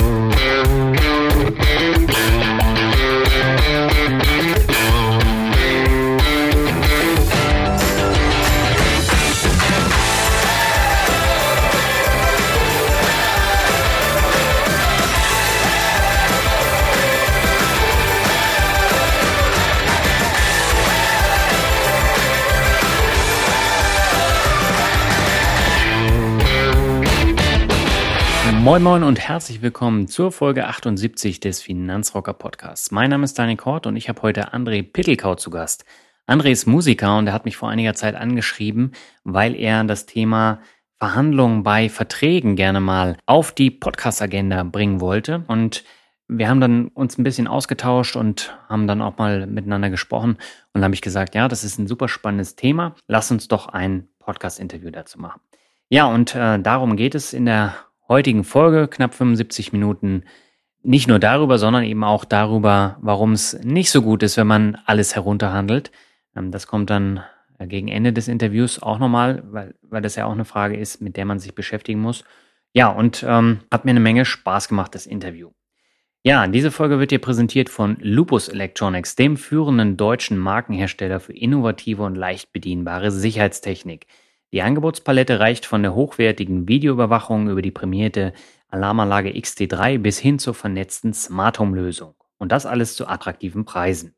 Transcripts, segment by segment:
Thank you. Moin Moin und herzlich willkommen zur Folge 78 des Finanzrocker Podcasts. Mein Name ist Daniel Kort und ich habe heute André Pittelkau zu Gast. André ist Musiker und er hat mich vor einiger Zeit angeschrieben, weil er das Thema Verhandlungen bei Verträgen gerne mal auf die Podcast-Agenda bringen wollte. Und wir haben dann uns ein bisschen ausgetauscht und haben dann auch mal miteinander gesprochen. Und dann habe ich gesagt, ja, das ist ein super spannendes Thema. Lass uns doch ein Podcast-Interview dazu machen. Ja, und äh, darum geht es in der heutigen Folge, knapp 75 Minuten, nicht nur darüber, sondern eben auch darüber, warum es nicht so gut ist, wenn man alles herunterhandelt. Ähm, das kommt dann äh, gegen Ende des Interviews auch nochmal, weil, weil das ja auch eine Frage ist, mit der man sich beschäftigen muss. Ja, und ähm, hat mir eine Menge Spaß gemacht, das Interview. Ja, diese Folge wird dir präsentiert von Lupus Electronics, dem führenden deutschen Markenhersteller für innovative und leicht bedienbare Sicherheitstechnik. Die Angebotspalette reicht von der hochwertigen Videoüberwachung über die prämierte Alarmanlage XT3 bis hin zur vernetzten Smart Home Lösung. Und das alles zu attraktiven Preisen.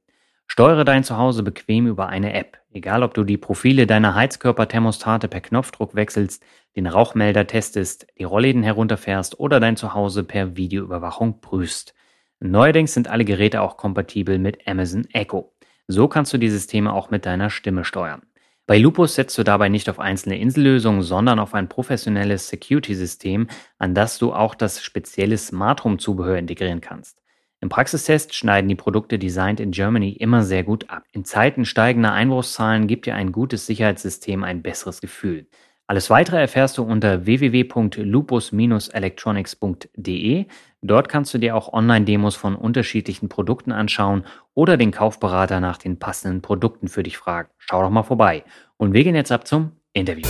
Steuere dein Zuhause bequem über eine App. Egal, ob du die Profile deiner Heizkörperthermostate per Knopfdruck wechselst, den Rauchmelder testest, die Rollläden herunterfährst oder dein Zuhause per Videoüberwachung prüfst. Neuerdings sind alle Geräte auch kompatibel mit Amazon Echo. So kannst du die Systeme auch mit deiner Stimme steuern. Bei Lupus setzt du dabei nicht auf einzelne Insellösungen, sondern auf ein professionelles Security-System, an das du auch das spezielle Smart Home Zubehör integrieren kannst. Im Praxistest schneiden die Produkte Designed in Germany immer sehr gut ab. In Zeiten steigender Einbruchszahlen gibt dir ein gutes Sicherheitssystem ein besseres Gefühl. Alles weitere erfährst du unter www.lupus-electronics.de. Dort kannst du dir auch Online-Demos von unterschiedlichen Produkten anschauen oder den Kaufberater nach den passenden Produkten für dich fragen. Schau doch mal vorbei. Und wir gehen jetzt ab zum Interview.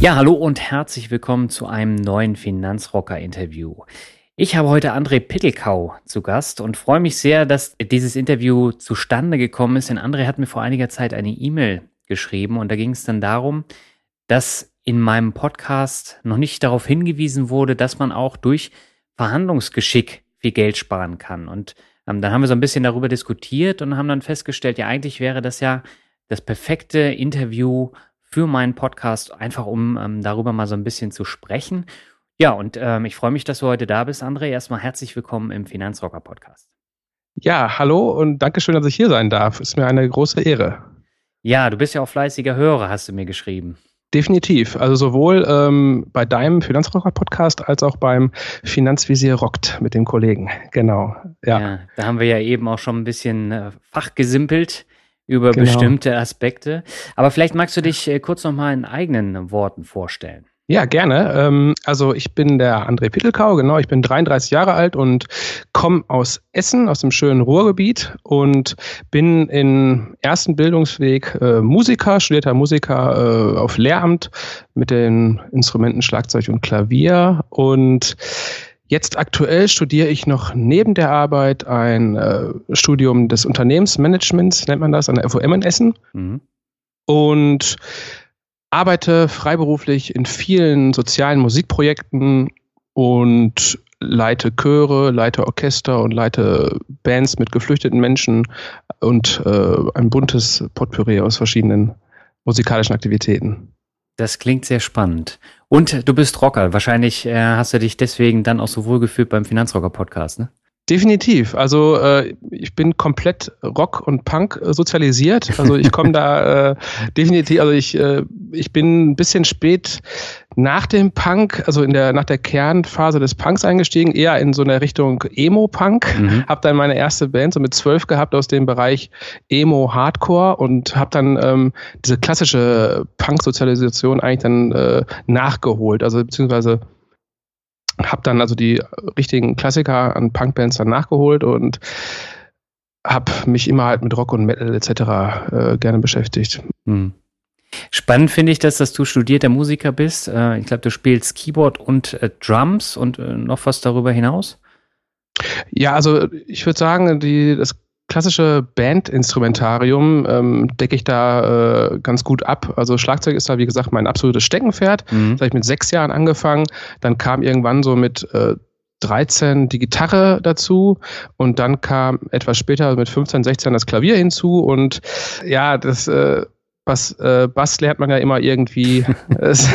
Ja, hallo und herzlich willkommen zu einem neuen Finanzrocker-Interview. Ich habe heute André Pittelkau zu Gast und freue mich sehr, dass dieses Interview zustande gekommen ist. Denn André hat mir vor einiger Zeit eine E-Mail geschrieben und da ging es dann darum, dass in meinem Podcast noch nicht darauf hingewiesen wurde, dass man auch durch Verhandlungsgeschick viel Geld sparen kann. Und ähm, dann haben wir so ein bisschen darüber diskutiert und haben dann festgestellt, ja, eigentlich wäre das ja das perfekte Interview für meinen Podcast, einfach um ähm, darüber mal so ein bisschen zu sprechen. Ja, und ähm, ich freue mich, dass du heute da bist, André. Erstmal herzlich willkommen im Finanzrocker Podcast. Ja, hallo und danke schön, dass ich hier sein darf. Ist mir eine große Ehre. Ja, du bist ja auch fleißiger Hörer, hast du mir geschrieben. Definitiv. Also sowohl ähm, bei deinem Finanzrocker-Podcast als auch beim Finanzvisier Rockt mit den Kollegen. Genau. Ja. ja da haben wir ja eben auch schon ein bisschen äh, fachgesimpelt über genau. bestimmte Aspekte. Aber vielleicht magst du dich äh, kurz nochmal in eigenen Worten vorstellen. Ja, gerne. Ähm, also ich bin der André Pittelkau, genau. Ich bin 33 Jahre alt und komme aus Essen, aus dem schönen Ruhrgebiet und bin im ersten Bildungsweg äh, Musiker, studierter Musiker äh, auf Lehramt mit den Instrumenten Schlagzeug und Klavier und Jetzt aktuell studiere ich noch neben der Arbeit ein äh, Studium des Unternehmensmanagements, nennt man das, an der FOM in Essen. Mhm. Und arbeite freiberuflich in vielen sozialen Musikprojekten und leite Chöre, leite Orchester und leite Bands mit geflüchteten Menschen und äh, ein buntes Potpourri aus verschiedenen musikalischen Aktivitäten. Das klingt sehr spannend. Und du bist Rocker. Wahrscheinlich äh, hast du dich deswegen dann auch so wohl gefühlt beim Finanzrocker-Podcast, ne? Definitiv. Also äh, ich bin komplett Rock und Punk äh, sozialisiert. Also ich komme da äh, definitiv, also ich, äh, ich bin ein bisschen spät nach dem Punk, also in der nach der Kernphase des Punks eingestiegen, eher in so eine Richtung Emo-Punk. Mhm. Habe dann meine erste Band so mit zwölf gehabt aus dem Bereich Emo-Hardcore und habe dann ähm, diese klassische Punk-Sozialisation eigentlich dann äh, nachgeholt. Also beziehungsweise habe dann also die richtigen Klassiker an Punkbands dann nachgeholt und habe mich immer halt mit Rock und Metal etc. Äh, gerne beschäftigt. Hm. Spannend finde ich das, dass du studierter Musiker bist. Äh, ich glaube, du spielst Keyboard und äh, Drums und äh, noch was darüber hinaus. Ja, also ich würde sagen, die, das klassische Bandinstrumentarium ähm, decke ich da äh, ganz gut ab. Also Schlagzeug ist da, wie gesagt, mein absolutes Steckenpferd. Mhm. Das habe ich mit sechs Jahren angefangen. Dann kam irgendwann so mit äh, 13 die Gitarre dazu und dann kam etwas später mit 15, 16 das Klavier hinzu und ja, das äh, Bass, äh, Bass lernt man ja immer irgendwie. ist,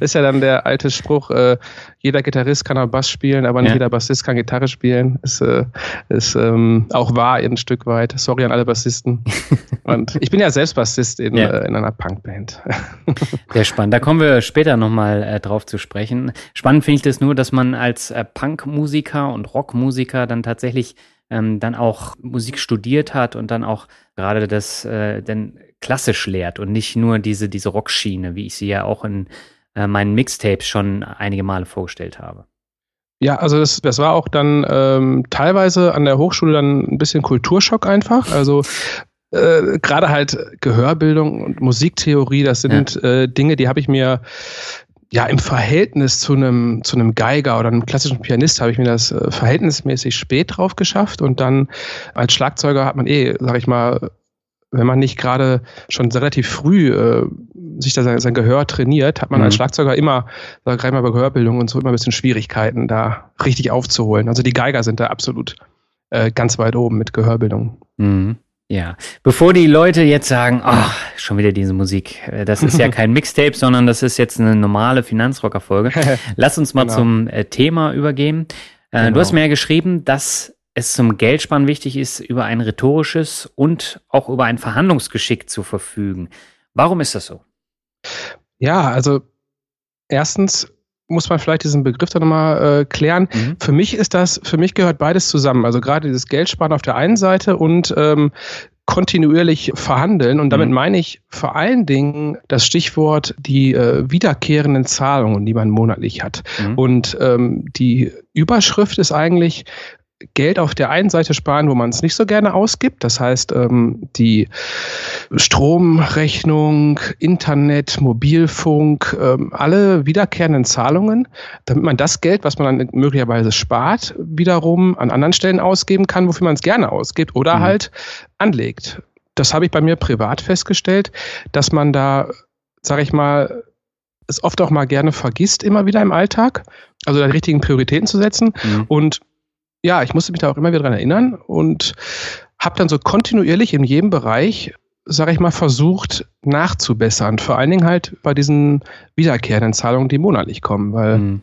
ist ja dann der alte Spruch, äh, jeder Gitarrist kann auch Bass spielen, aber nicht ja. jeder Bassist kann Gitarre spielen. Ist, äh, ist ähm, auch wahr ein Stück weit. Sorry an alle Bassisten. Und ich bin ja selbst Bassist in, ja. äh, in einer Punkband. Sehr spannend. Da kommen wir später nochmal äh, drauf zu sprechen. Spannend finde ich das nur, dass man als äh, Punkmusiker und Rockmusiker dann tatsächlich ähm, dann auch Musik studiert hat und dann auch gerade das, äh, denn klassisch lehrt und nicht nur diese, diese Rockschiene, wie ich sie ja auch in äh, meinen Mixtapes schon einige Male vorgestellt habe. Ja, also das, das war auch dann ähm, teilweise an der Hochschule dann ein bisschen Kulturschock einfach. Also äh, gerade halt Gehörbildung und Musiktheorie, das sind ja. äh, Dinge, die habe ich mir ja im Verhältnis zu einem zu einem Geiger oder einem klassischen Pianist habe ich mir das äh, verhältnismäßig spät drauf geschafft und dann als Schlagzeuger hat man eh, sag ich mal, wenn man nicht gerade schon relativ früh äh, sich da sein, sein, Gehör trainiert, hat man mhm. als Schlagzeuger immer, gerade mal bei Gehörbildung und so, immer ein bisschen Schwierigkeiten, da richtig aufzuholen. Also die Geiger sind da absolut äh, ganz weit oben mit Gehörbildung. Mhm. Ja, bevor die Leute jetzt sagen, ach, schon wieder diese Musik, äh, das ist ja kein Mixtape, sondern das ist jetzt eine normale Finanzrocker-Folge. Lass uns mal genau. zum äh, Thema übergehen. Genau. Du hast mir ja geschrieben, dass es zum Geldspannen wichtig ist, über ein rhetorisches und auch über ein Verhandlungsgeschick zu verfügen. Warum ist das so? Ja, also erstens muss man vielleicht diesen Begriff dann nochmal äh, klären. Mhm. Für mich ist das, für mich gehört beides zusammen. Also gerade dieses Geldsparen auf der einen Seite und ähm, kontinuierlich verhandeln. Und damit mhm. meine ich vor allen Dingen das Stichwort die äh, wiederkehrenden Zahlungen, die man monatlich hat. Mhm. Und ähm, die Überschrift ist eigentlich Geld auf der einen Seite sparen, wo man es nicht so gerne ausgibt. Das heißt, ähm, die Stromrechnung, Internet, Mobilfunk, ähm, alle wiederkehrenden Zahlungen, damit man das Geld, was man dann möglicherweise spart, wiederum an anderen Stellen ausgeben kann, wofür man es gerne ausgibt oder mhm. halt anlegt. Das habe ich bei mir privat festgestellt, dass man da, sage ich mal, es oft auch mal gerne vergisst, immer wieder im Alltag, also die richtigen Prioritäten zu setzen. Mhm. Und ja, ich musste mich da auch immer wieder dran erinnern und habe dann so kontinuierlich in jedem Bereich, sage ich mal, versucht nachzubessern. Vor allen Dingen halt bei diesen wiederkehrenden Zahlungen, die monatlich kommen, weil mhm.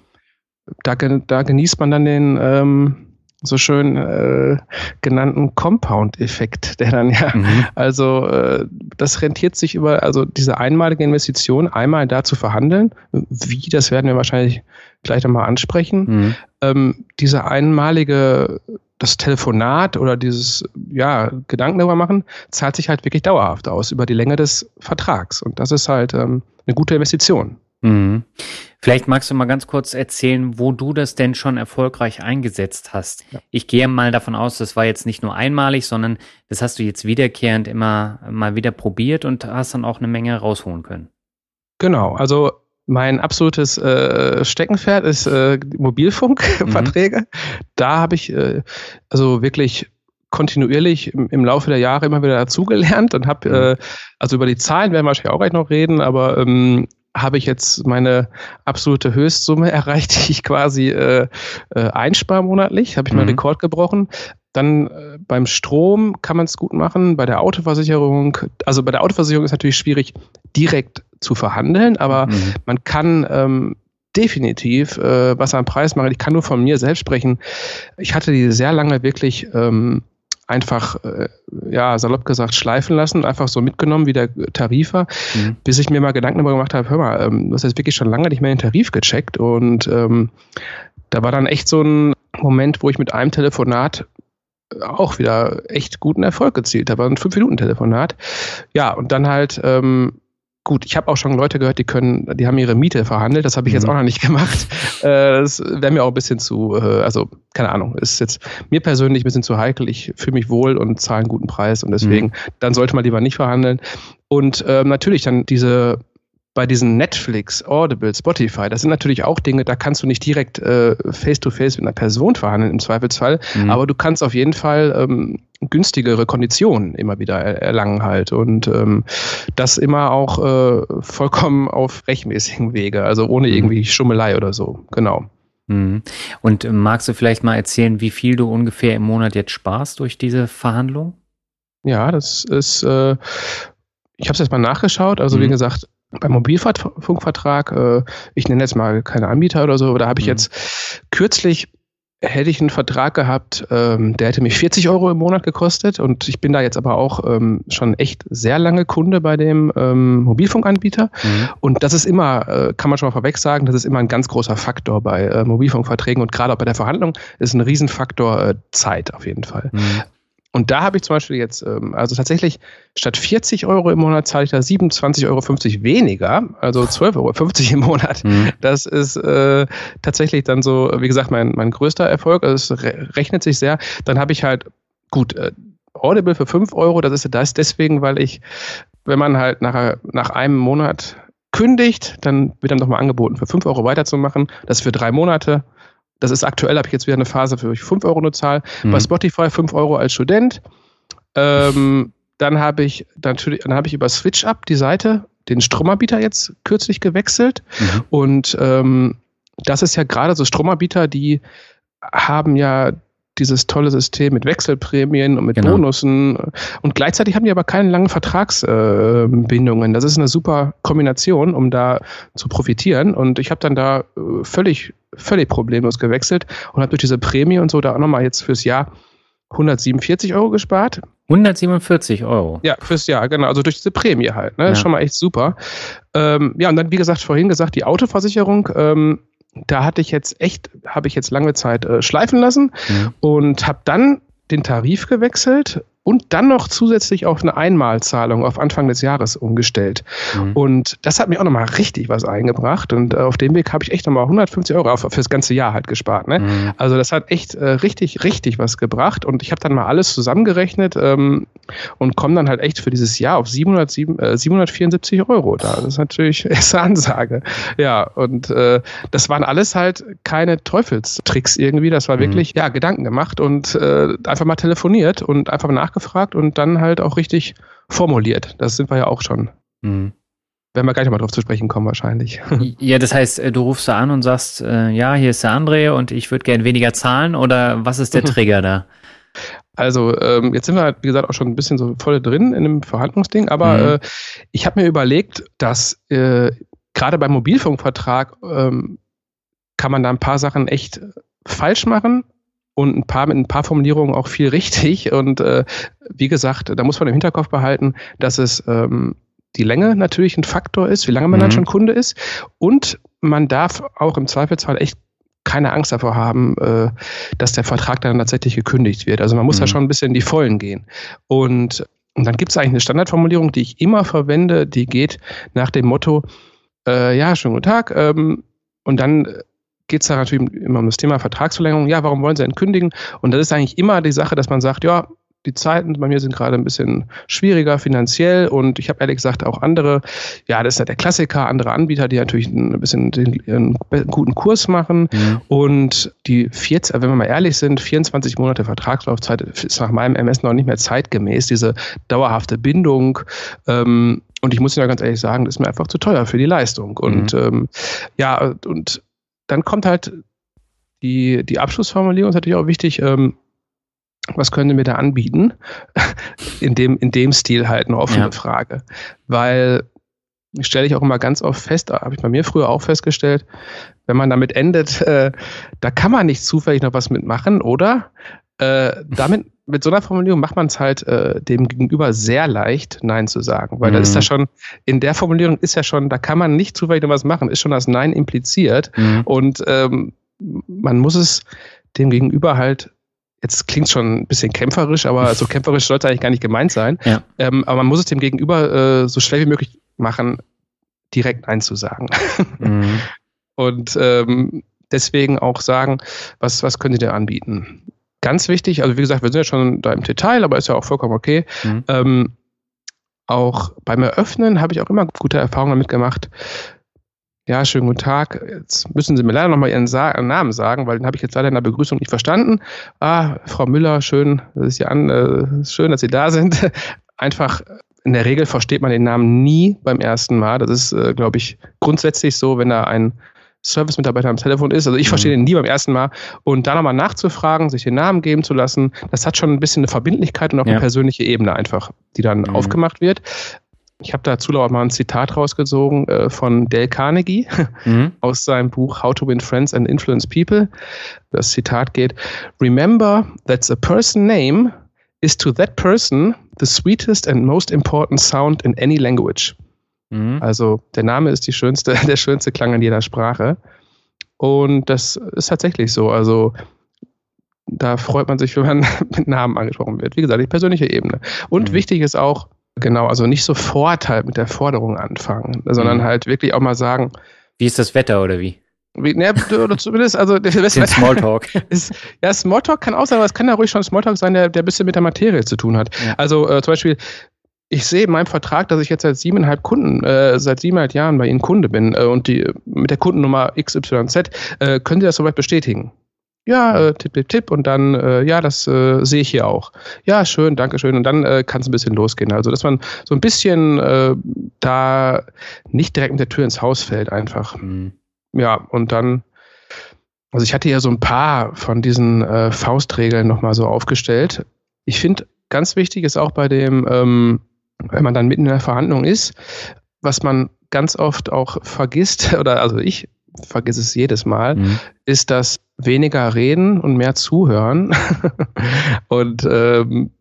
da, da genießt man dann den ähm, so schön äh, genannten Compound-Effekt, der dann ja, mhm. also äh, das rentiert sich über, also diese einmalige Investition, einmal da zu verhandeln, wie, das werden wir wahrscheinlich gleich nochmal ansprechen, mhm. ähm, diese einmalige, das Telefonat oder dieses, ja, Gedanken darüber machen, zahlt sich halt wirklich dauerhaft aus über die Länge des Vertrags und das ist halt ähm, eine gute Investition. Mhm. Vielleicht magst du mal ganz kurz erzählen, wo du das denn schon erfolgreich eingesetzt hast. Ja. Ich gehe mal davon aus, das war jetzt nicht nur einmalig, sondern das hast du jetzt wiederkehrend immer mal wieder probiert und hast dann auch eine Menge rausholen können. Genau, also mein absolutes äh, Steckenpferd ist äh, Mobilfunkverträge. Mhm. Da habe ich äh, also wirklich kontinuierlich im, im, Laufe der Jahre immer wieder dazugelernt und habe, mhm. äh, also über die Zahlen werden wir wahrscheinlich auch gleich noch reden, aber ähm, habe ich jetzt meine absolute Höchstsumme erreicht, die ich quasi äh, äh, einspare monatlich, habe ich mhm. meinen Rekord gebrochen. Dann äh, beim Strom kann man es gut machen, bei der Autoversicherung, also bei der Autoversicherung ist natürlich schwierig, direkt zu verhandeln, aber mhm. man kann ähm, definitiv äh, was am Preis macht. Ich kann nur von mir selbst sprechen. Ich hatte die sehr lange wirklich ähm, einfach, äh, ja, salopp gesagt, schleifen lassen, einfach so mitgenommen, wie der Tarif war, mhm. bis ich mir mal Gedanken darüber gemacht habe, hör mal, ähm, du hast jetzt wirklich schon lange nicht mehr den Tarif gecheckt und ähm, da war dann echt so ein Moment, wo ich mit einem Telefonat auch wieder echt guten Erfolg gezielt habe. Ein 5-Minuten-Telefonat. Ja, und dann halt ähm, Gut, ich habe auch schon Leute gehört, die können, die haben ihre Miete verhandelt. Das habe ich jetzt mhm. auch noch nicht gemacht. Äh, das wäre mir auch ein bisschen zu, äh, also keine Ahnung, ist jetzt mir persönlich ein bisschen zu heikel. Ich fühle mich wohl und zahle einen guten Preis und deswegen, mhm. dann sollte man lieber nicht verhandeln. Und äh, natürlich dann diese bei diesen Netflix, Audible, Spotify, das sind natürlich auch Dinge, da kannst du nicht direkt äh, face-to-face mit einer Person verhandeln im Zweifelsfall, mhm. aber du kannst auf jeden Fall ähm, günstigere Konditionen immer wieder erlangen halt und ähm, das immer auch äh, vollkommen auf rechtmäßigen Wege, also ohne mhm. irgendwie Schummelei oder so, genau. Mhm. Und äh, magst du vielleicht mal erzählen, wie viel du ungefähr im Monat jetzt sparst durch diese Verhandlung? Ja, das ist, äh, ich habe es jetzt mal nachgeschaut, also mhm. wie gesagt, beim Mobilfunkvertrag, äh, ich nenne jetzt mal keine Anbieter oder so, da habe ich mhm. jetzt kürzlich hätte ich einen Vertrag gehabt, ähm, der hätte mich 40 Euro im Monat gekostet und ich bin da jetzt aber auch ähm, schon echt sehr lange Kunde bei dem ähm, Mobilfunkanbieter mhm. und das ist immer, äh, kann man schon mal vorweg sagen, das ist immer ein ganz großer Faktor bei äh, Mobilfunkverträgen und gerade auch bei der Verhandlung ist ein Riesenfaktor äh, Zeit auf jeden Fall. Mhm. Und da habe ich zum Beispiel jetzt, ähm, also tatsächlich statt 40 Euro im Monat zahle ich da 27,50 Euro weniger, also 12,50 Euro im Monat. Mhm. Das ist äh, tatsächlich dann so, wie gesagt, mein, mein größter Erfolg. Also es rechnet sich sehr. Dann habe ich halt, gut, äh, Audible für 5 Euro, das ist das deswegen, weil ich, wenn man halt nach, nach einem Monat kündigt, dann wird dann nochmal angeboten, für 5 Euro weiterzumachen. Das ist für drei Monate. Das ist aktuell, habe ich jetzt wieder eine Phase, für ich 5 Euro nur zahle. Mhm. Bei Spotify 5 Euro als Student. Ähm, dann habe ich natürlich, dann habe ich über SwitchUp die Seite, den Stromanbieter jetzt kürzlich gewechselt. Mhm. Und ähm, das ist ja gerade so Stromanbieter, die haben ja dieses tolle System mit Wechselprämien und mit genau. Bonussen. Und gleichzeitig haben die aber keine langen Vertragsbindungen. Äh, das ist eine super Kombination, um da zu profitieren. Und ich habe dann da äh, völlig, völlig problemlos gewechselt und habe durch diese Prämie und so da auch nochmal jetzt fürs Jahr 147 Euro gespart. 147 Euro. Ja, fürs Jahr, genau. Also durch diese Prämie halt. Ne? Ja. Schon mal echt super. Ähm, ja, und dann, wie gesagt, vorhin gesagt, die Autoversicherung. Ähm, da hatte ich jetzt echt, habe ich jetzt lange Zeit äh, schleifen lassen mhm. und habe dann den Tarif gewechselt und dann noch zusätzlich auf eine Einmalzahlung auf Anfang des Jahres umgestellt. Mhm. Und das hat mir auch nochmal richtig was eingebracht. Und äh, auf dem Weg habe ich echt nochmal 150 Euro für das ganze Jahr halt gespart. Ne? Mhm. Also das hat echt äh, richtig, richtig was gebracht. Und ich habe dann mal alles zusammengerechnet ähm, und komme dann halt echt für dieses Jahr auf 707, äh, 774 Euro da. Das ist natürlich erste Ansage. Ja, und äh, das waren alles halt keine Teufelstricks irgendwie. Das war mhm. wirklich, ja, Gedanken gemacht und äh, einfach mal telefoniert und einfach nach nachgefragt und dann halt auch richtig formuliert. Das sind wir ja auch schon. Mhm. Werden wir gleich nochmal drauf zu sprechen kommen, wahrscheinlich. Ja, das heißt, äh, du rufst da an und sagst, äh, ja, hier ist der André und ich würde gern weniger zahlen oder was ist der Trigger da? Also ähm, jetzt sind wir, wie gesagt, auch schon ein bisschen so voll drin in dem Verhandlungsding, aber mhm. äh, ich habe mir überlegt, dass äh, gerade beim Mobilfunkvertrag ähm, kann man da ein paar Sachen echt falsch machen und ein paar mit ein paar Formulierungen auch viel richtig. Und äh, wie gesagt, da muss man im Hinterkopf behalten, dass es ähm, die Länge natürlich ein Faktor ist, wie lange man mhm. dann schon Kunde ist. Und man darf auch im Zweifelsfall echt keine Angst davor haben, äh, dass der Vertrag dann tatsächlich gekündigt wird. Also man muss mhm. da schon ein bisschen in die Vollen gehen. Und, und dann gibt es eigentlich eine Standardformulierung, die ich immer verwende, die geht nach dem Motto, äh, ja, schönen guten Tag, ähm, und dann geht es da natürlich immer um das Thema Vertragsverlängerung. Ja, warum wollen sie entkündigen? Und das ist eigentlich immer die Sache, dass man sagt, ja, die Zeiten bei mir sind gerade ein bisschen schwieriger finanziell und ich habe ehrlich gesagt auch andere, ja, das ist ja der Klassiker, andere Anbieter, die natürlich ein bisschen den, einen guten Kurs machen mhm. und die 14, wenn wir mal ehrlich sind, 24 Monate Vertragslaufzeit ist nach meinem MS noch nicht mehr zeitgemäß, diese dauerhafte Bindung ähm, und ich muss ja ganz ehrlich sagen, das ist mir einfach zu teuer für die Leistung und mhm. ähm, ja, und dann kommt halt die, die Abschlussformulierung, ist natürlich auch wichtig, ähm, was können wir da anbieten? in, dem, in dem Stil halt eine offene ja. Frage. Weil stelle ich auch immer ganz oft fest, habe ich bei mir früher auch festgestellt, wenn man damit endet, äh, da kann man nicht zufällig noch was mitmachen, oder? Äh, damit, mit so einer Formulierung macht man es halt äh, dem Gegenüber sehr leicht, Nein zu sagen. Weil mhm. da ist da mhm. schon, in der Formulierung ist ja schon, da kann man nicht zufällig noch was machen, ist schon das Nein impliziert. Mhm. Und ähm, man muss es dem Gegenüber halt jetzt klingt schon ein bisschen kämpferisch, aber so kämpferisch sollte eigentlich gar nicht gemeint sein. Ja. Ähm, aber man muss es dem Gegenüber äh, so schnell wie möglich machen, direkt Nein zu sagen. Mhm. Und ähm, deswegen auch sagen, was, was können Sie denn anbieten? Ganz wichtig, also wie gesagt, wir sind ja schon da im Detail, aber ist ja auch vollkommen okay. Mhm. Ähm, auch beim Eröffnen habe ich auch immer gute Erfahrungen damit gemacht. Ja, schönen guten Tag. Jetzt müssen Sie mir leider nochmal Ihren Sa Namen sagen, weil den habe ich jetzt leider in der Begrüßung nicht verstanden. Ah, Frau Müller, schön, dass Sie an, äh, schön, dass Sie da sind. Einfach in der Regel versteht man den Namen nie beim ersten Mal. Das ist, äh, glaube ich, grundsätzlich so, wenn da ein Service-Mitarbeiter am Telefon ist. Also ich verstehe mhm. den nie beim ersten Mal. Und da nochmal nachzufragen, sich den Namen geben zu lassen, das hat schon ein bisschen eine Verbindlichkeit und auch ja. eine persönliche Ebene einfach, die dann mhm. aufgemacht wird. Ich habe dazu auch mal ein Zitat rausgezogen äh, von Dale Carnegie mhm. aus seinem Buch How to Win Friends and Influence People. Das Zitat geht, Remember that's a person name is to that person the sweetest and most important sound in any language. Mhm. Also der Name ist die schönste, der schönste Klang in jeder Sprache. Und das ist tatsächlich so. Also da freut man sich, wenn man mit Namen angesprochen wird. Wie gesagt, die persönliche Ebene. Und mhm. wichtig ist auch, genau, also nicht sofort halt mit der Forderung anfangen, sondern mhm. halt wirklich auch mal sagen. Wie ist das Wetter oder wie? Wie, ne, oder zumindest, also der beste Smalltalk. Ist, ja, Smalltalk kann auch sein, aber es kann ja ruhig schon Smalltalk sein, der, der ein bisschen mit der Materie zu tun hat. Ja. Also äh, zum Beispiel, ich sehe in meinem Vertrag, dass ich jetzt seit siebeneinhalb Kunden, äh, seit siebeneinhalb Jahren bei Ihnen Kunde bin äh, und die mit der Kundennummer XYZ, äh, können Sie das soweit bestätigen? Ja, äh, tipp, tipp, tipp und dann, äh, ja, das äh, sehe ich hier auch. Ja, schön, danke schön. Und dann äh, kann es ein bisschen losgehen. Also, dass man so ein bisschen äh, da nicht direkt mit der Tür ins Haus fällt einfach. Mhm ja, und dann, also ich hatte ja so ein paar von diesen äh, Faustregeln nochmal so aufgestellt. Ich finde, ganz wichtig ist auch bei dem, ähm, wenn man dann mitten in der Verhandlung ist, was man ganz oft auch vergisst, oder also ich vergiss es jedes Mal, mhm. ist das weniger reden und mehr zuhören. und ähm,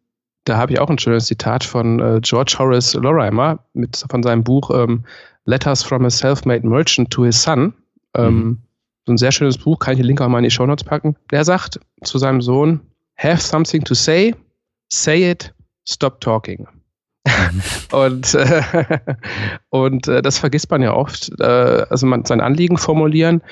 da habe ich auch ein schönes Zitat von äh, George Horace Lorimer mit, von seinem Buch ähm, Letters from a Self-Made Merchant to His Son. Ähm, mhm. So ein sehr schönes Buch, kann ich den Link auch mal in die Show Notes packen. Der sagt zu seinem Sohn, have something to say, say it, stop talking. Mhm. und äh, und äh, das vergisst man ja oft. Äh, also man sein Anliegen formulieren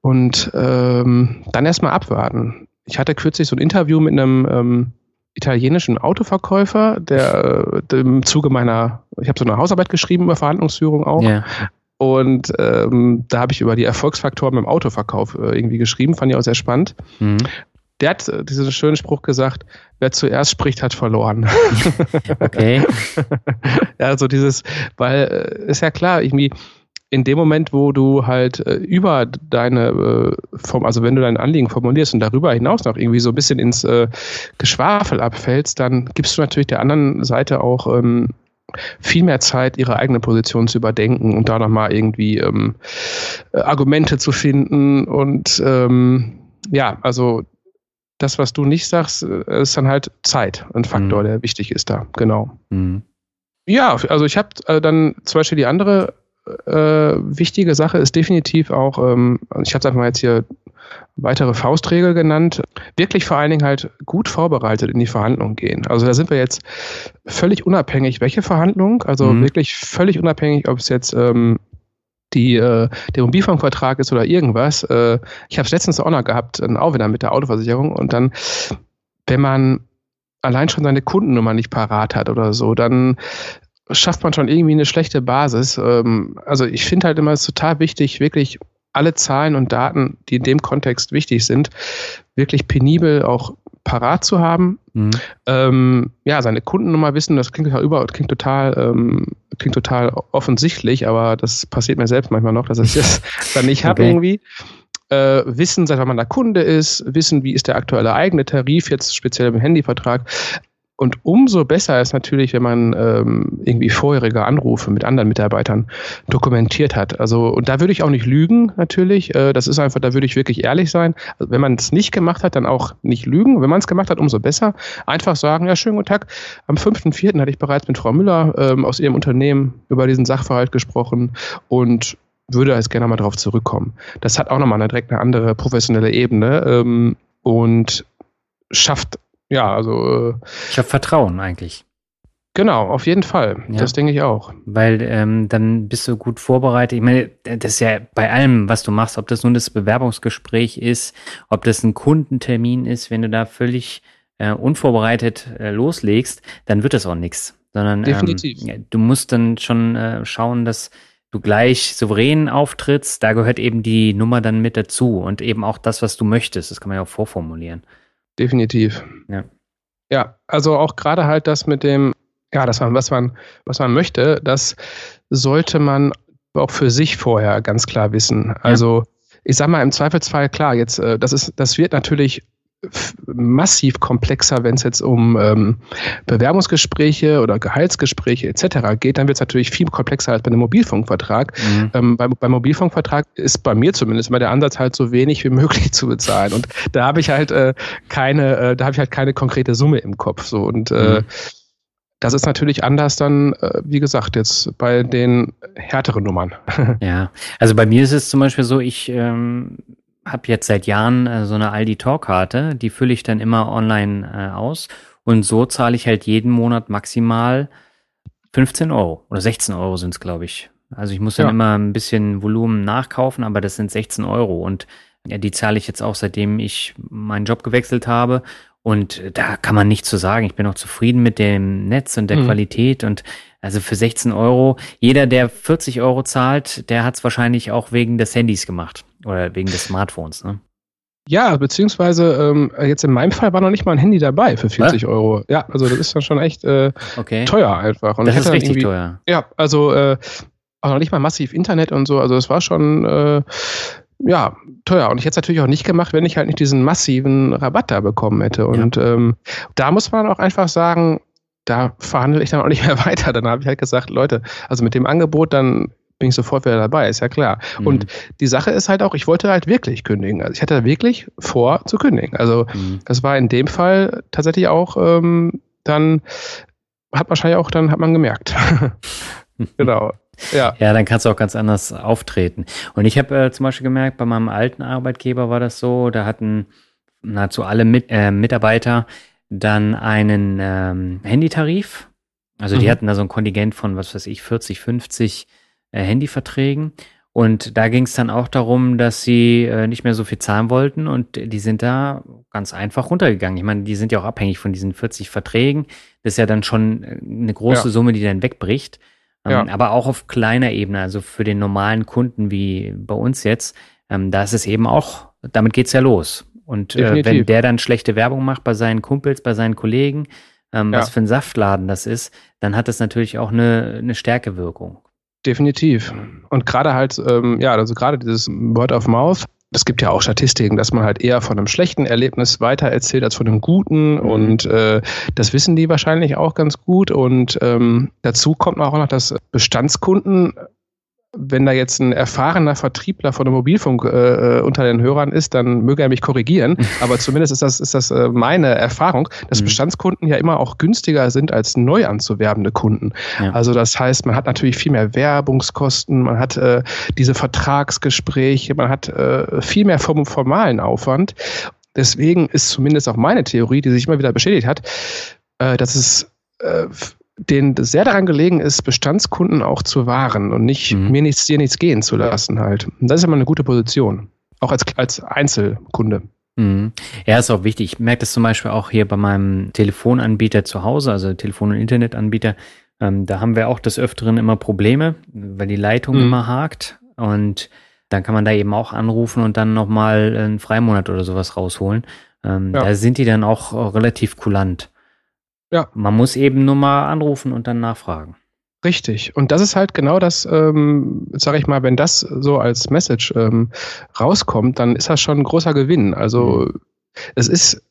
und ähm, dann erstmal abwarten. Ich hatte kürzlich so ein Interview mit einem ähm, italienischen Autoverkäufer, der, der äh, im Zuge meiner, ich habe so eine Hausarbeit geschrieben über Verhandlungsführung auch. Yeah. Und ähm, da habe ich über die Erfolgsfaktoren beim Autoverkauf äh, irgendwie geschrieben, fand ich auch sehr spannend. Mhm. Der hat äh, diesen schönen Spruch gesagt, wer zuerst spricht, hat verloren. Okay. ja, so dieses, weil äh, ist ja klar, irgendwie in dem Moment, wo du halt äh, über deine Form, also wenn du dein Anliegen formulierst und darüber hinaus noch irgendwie so ein bisschen ins äh, Geschwafel abfällst, dann gibst du natürlich der anderen Seite auch ähm, viel mehr Zeit, ihre eigene Position zu überdenken und da nochmal irgendwie ähm, äh, Argumente zu finden. Und ähm, ja, also das, was du nicht sagst, äh, ist dann halt Zeit, ein Faktor, mhm. der wichtig ist da, genau. Mhm. Ja, also ich habe äh, dann zum Beispiel die andere äh, wichtige Sache ist definitiv auch, ähm, ich habe es einfach mal jetzt hier weitere Faustregel genannt, wirklich vor allen Dingen halt gut vorbereitet in die Verhandlungen gehen. Also da sind wir jetzt völlig unabhängig, welche Verhandlung, also mhm. wirklich völlig unabhängig, ob es jetzt ähm, die, äh, der Mobilfunkvertrag ist oder irgendwas. Äh, ich habe es letztens auch noch gehabt, auch wieder mit der Autoversicherung und dann, wenn man allein schon seine Kundennummer nicht parat hat oder so, dann schafft man schon irgendwie eine schlechte Basis. Ähm, also ich finde halt immer, es ist total wichtig, wirklich alle Zahlen und Daten, die in dem Kontext wichtig sind, wirklich penibel auch parat zu haben. Mhm. Ähm, ja, seine Kundennummer wissen, das klingt total über, klingt total, ähm, klingt total offensichtlich, aber das passiert mir selbst manchmal noch, dass ich das dann nicht habe okay. irgendwie. Äh, wissen, seit wann man da Kunde ist, wissen, wie ist der aktuelle eigene Tarif, jetzt speziell im Handyvertrag. Und umso besser ist natürlich, wenn man ähm, irgendwie vorherige Anrufe mit anderen Mitarbeitern dokumentiert hat. Also, und da würde ich auch nicht lügen, natürlich. Äh, das ist einfach, da würde ich wirklich ehrlich sein. Also, wenn man es nicht gemacht hat, dann auch nicht lügen. Wenn man es gemacht hat, umso besser. Einfach sagen, ja, schönen guten Tag. Am 5.4. hatte ich bereits mit Frau Müller ähm, aus ihrem Unternehmen über diesen Sachverhalt gesprochen und würde jetzt gerne mal darauf zurückkommen. Das hat auch nochmal eine direkt eine andere professionelle Ebene ähm, und schafft ja, also. Äh, ich habe Vertrauen eigentlich. Genau, auf jeden Fall. Ja. Das denke ich auch. Weil ähm, dann bist du gut vorbereitet. Ich meine, das ist ja bei allem, was du machst, ob das nun das Bewerbungsgespräch ist, ob das ein Kundentermin ist, wenn du da völlig äh, unvorbereitet äh, loslegst, dann wird das auch nichts. Sondern Definitiv. Ähm, du musst dann schon äh, schauen, dass du gleich souverän auftrittst. Da gehört eben die Nummer dann mit dazu und eben auch das, was du möchtest. Das kann man ja auch vorformulieren. Definitiv. Ja. Ja, also auch gerade halt das mit dem, ja, das man, was man, was man möchte, das sollte man auch für sich vorher ganz klar wissen. Also ja. ich sag mal im Zweifelsfall klar, jetzt äh, das ist, das wird natürlich massiv komplexer, wenn es jetzt um ähm, Bewerbungsgespräche oder Gehaltsgespräche etc. geht, dann wird es natürlich viel komplexer als bei einem Mobilfunkvertrag. Mhm. Ähm, beim, beim Mobilfunkvertrag ist bei mir zumindest immer der Ansatz halt so wenig wie möglich zu bezahlen. Und da habe ich halt äh, keine, äh, da habe ich halt keine konkrete Summe im Kopf. So und äh, mhm. Das ist natürlich anders dann, äh, wie gesagt, jetzt bei den härteren Nummern. Ja, also bei mir ist es zum Beispiel so, ich ähm, habe jetzt seit Jahren äh, so eine Aldi Talk-Karte, die fülle ich dann immer online äh, aus und so zahle ich halt jeden Monat maximal 15 Euro oder 16 Euro sind es, glaube ich. Also ich muss dann ja. immer ein bisschen Volumen nachkaufen, aber das sind 16 Euro und ja, die zahle ich jetzt auch seitdem ich meinen Job gewechselt habe und da kann man nichts zu sagen. Ich bin auch zufrieden mit dem Netz und der mhm. Qualität und also für 16 Euro, jeder, der 40 Euro zahlt, der hat es wahrscheinlich auch wegen des Handys gemacht oder wegen des Smartphones, ne? Ja, beziehungsweise ähm, jetzt in meinem Fall war noch nicht mal ein Handy dabei für 40 Was? Euro. Ja, also das ist dann schon echt äh, okay. teuer einfach. Und das ist richtig teuer. Ja, also äh, auch noch nicht mal massiv Internet und so. Also es war schon äh, ja teuer. Und ich hätte es natürlich auch nicht gemacht, wenn ich halt nicht diesen massiven Rabatt da bekommen hätte. Und ja. ähm, da muss man auch einfach sagen, da verhandle ich dann auch nicht mehr weiter. Dann habe ich halt gesagt, Leute, also mit dem Angebot, dann bin ich sofort wieder dabei, ist ja klar. Mhm. Und die Sache ist halt auch, ich wollte halt wirklich kündigen. Also ich hatte wirklich vor zu kündigen. Also mhm. das war in dem Fall tatsächlich auch ähm, dann hat wahrscheinlich auch dann hat man gemerkt. genau. Ja. ja, dann kannst du auch ganz anders auftreten. Und ich habe äh, zum Beispiel gemerkt, bei meinem alten Arbeitgeber war das so, da hatten nahezu alle Mit, äh, Mitarbeiter dann einen ähm, Handytarif. Also die mhm. hatten da so ein Kontingent von, was weiß ich, 40, 50 äh, Handyverträgen. Und da ging es dann auch darum, dass sie äh, nicht mehr so viel zahlen wollten und die sind da ganz einfach runtergegangen. Ich meine, die sind ja auch abhängig von diesen 40 Verträgen. Das ist ja dann schon äh, eine große ja. Summe, die dann wegbricht. Ähm, ja. Aber auch auf kleiner Ebene, also für den normalen Kunden wie bei uns jetzt, ähm, da ist es eben auch, damit geht's ja los. Und äh, wenn der dann schlechte Werbung macht bei seinen Kumpels, bei seinen Kollegen, ähm, ja. was für ein Saftladen das ist, dann hat das natürlich auch eine, eine Stärkewirkung. Definitiv. Und gerade halt, ähm, ja, also gerade dieses Word of Mouth, es gibt ja auch Statistiken, dass man halt eher von einem schlechten Erlebnis weiter erzählt als von einem guten. Mhm. Und äh, das wissen die wahrscheinlich auch ganz gut. Und ähm, dazu kommt auch noch, dass Bestandskunden wenn da jetzt ein erfahrener Vertriebler von der Mobilfunk äh, äh, unter den Hörern ist, dann möge er mich korrigieren. Aber zumindest ist das, ist das äh, meine Erfahrung, dass mhm. Bestandskunden ja immer auch günstiger sind als neu anzuwerbende Kunden. Ja. Also das heißt, man hat natürlich viel mehr Werbungskosten, man hat äh, diese Vertragsgespräche, man hat äh, viel mehr vom formalen Aufwand. Deswegen ist zumindest auch meine Theorie, die sich immer wieder bestätigt hat, äh, dass es äh, denen sehr daran gelegen ist, Bestandskunden auch zu wahren und nicht mhm. mir nichts, dir nichts gehen zu lassen halt. Und das ist immer eine gute Position. Auch als, als Einzelkunde. Mhm. Ja, ist auch wichtig. Ich merke das zum Beispiel auch hier bei meinem Telefonanbieter zu Hause, also Telefon- und Internetanbieter. Ähm, da haben wir auch des Öfteren immer Probleme, weil die Leitung mhm. immer hakt. Und dann kann man da eben auch anrufen und dann nochmal einen Freimonat oder sowas rausholen. Ähm, ja. Da sind die dann auch relativ kulant. Ja. Man muss eben nur mal anrufen und dann nachfragen. Richtig. Und das ist halt genau das, ähm, sage ich mal, wenn das so als Message ähm, rauskommt, dann ist das schon ein großer Gewinn. Also mhm. es ist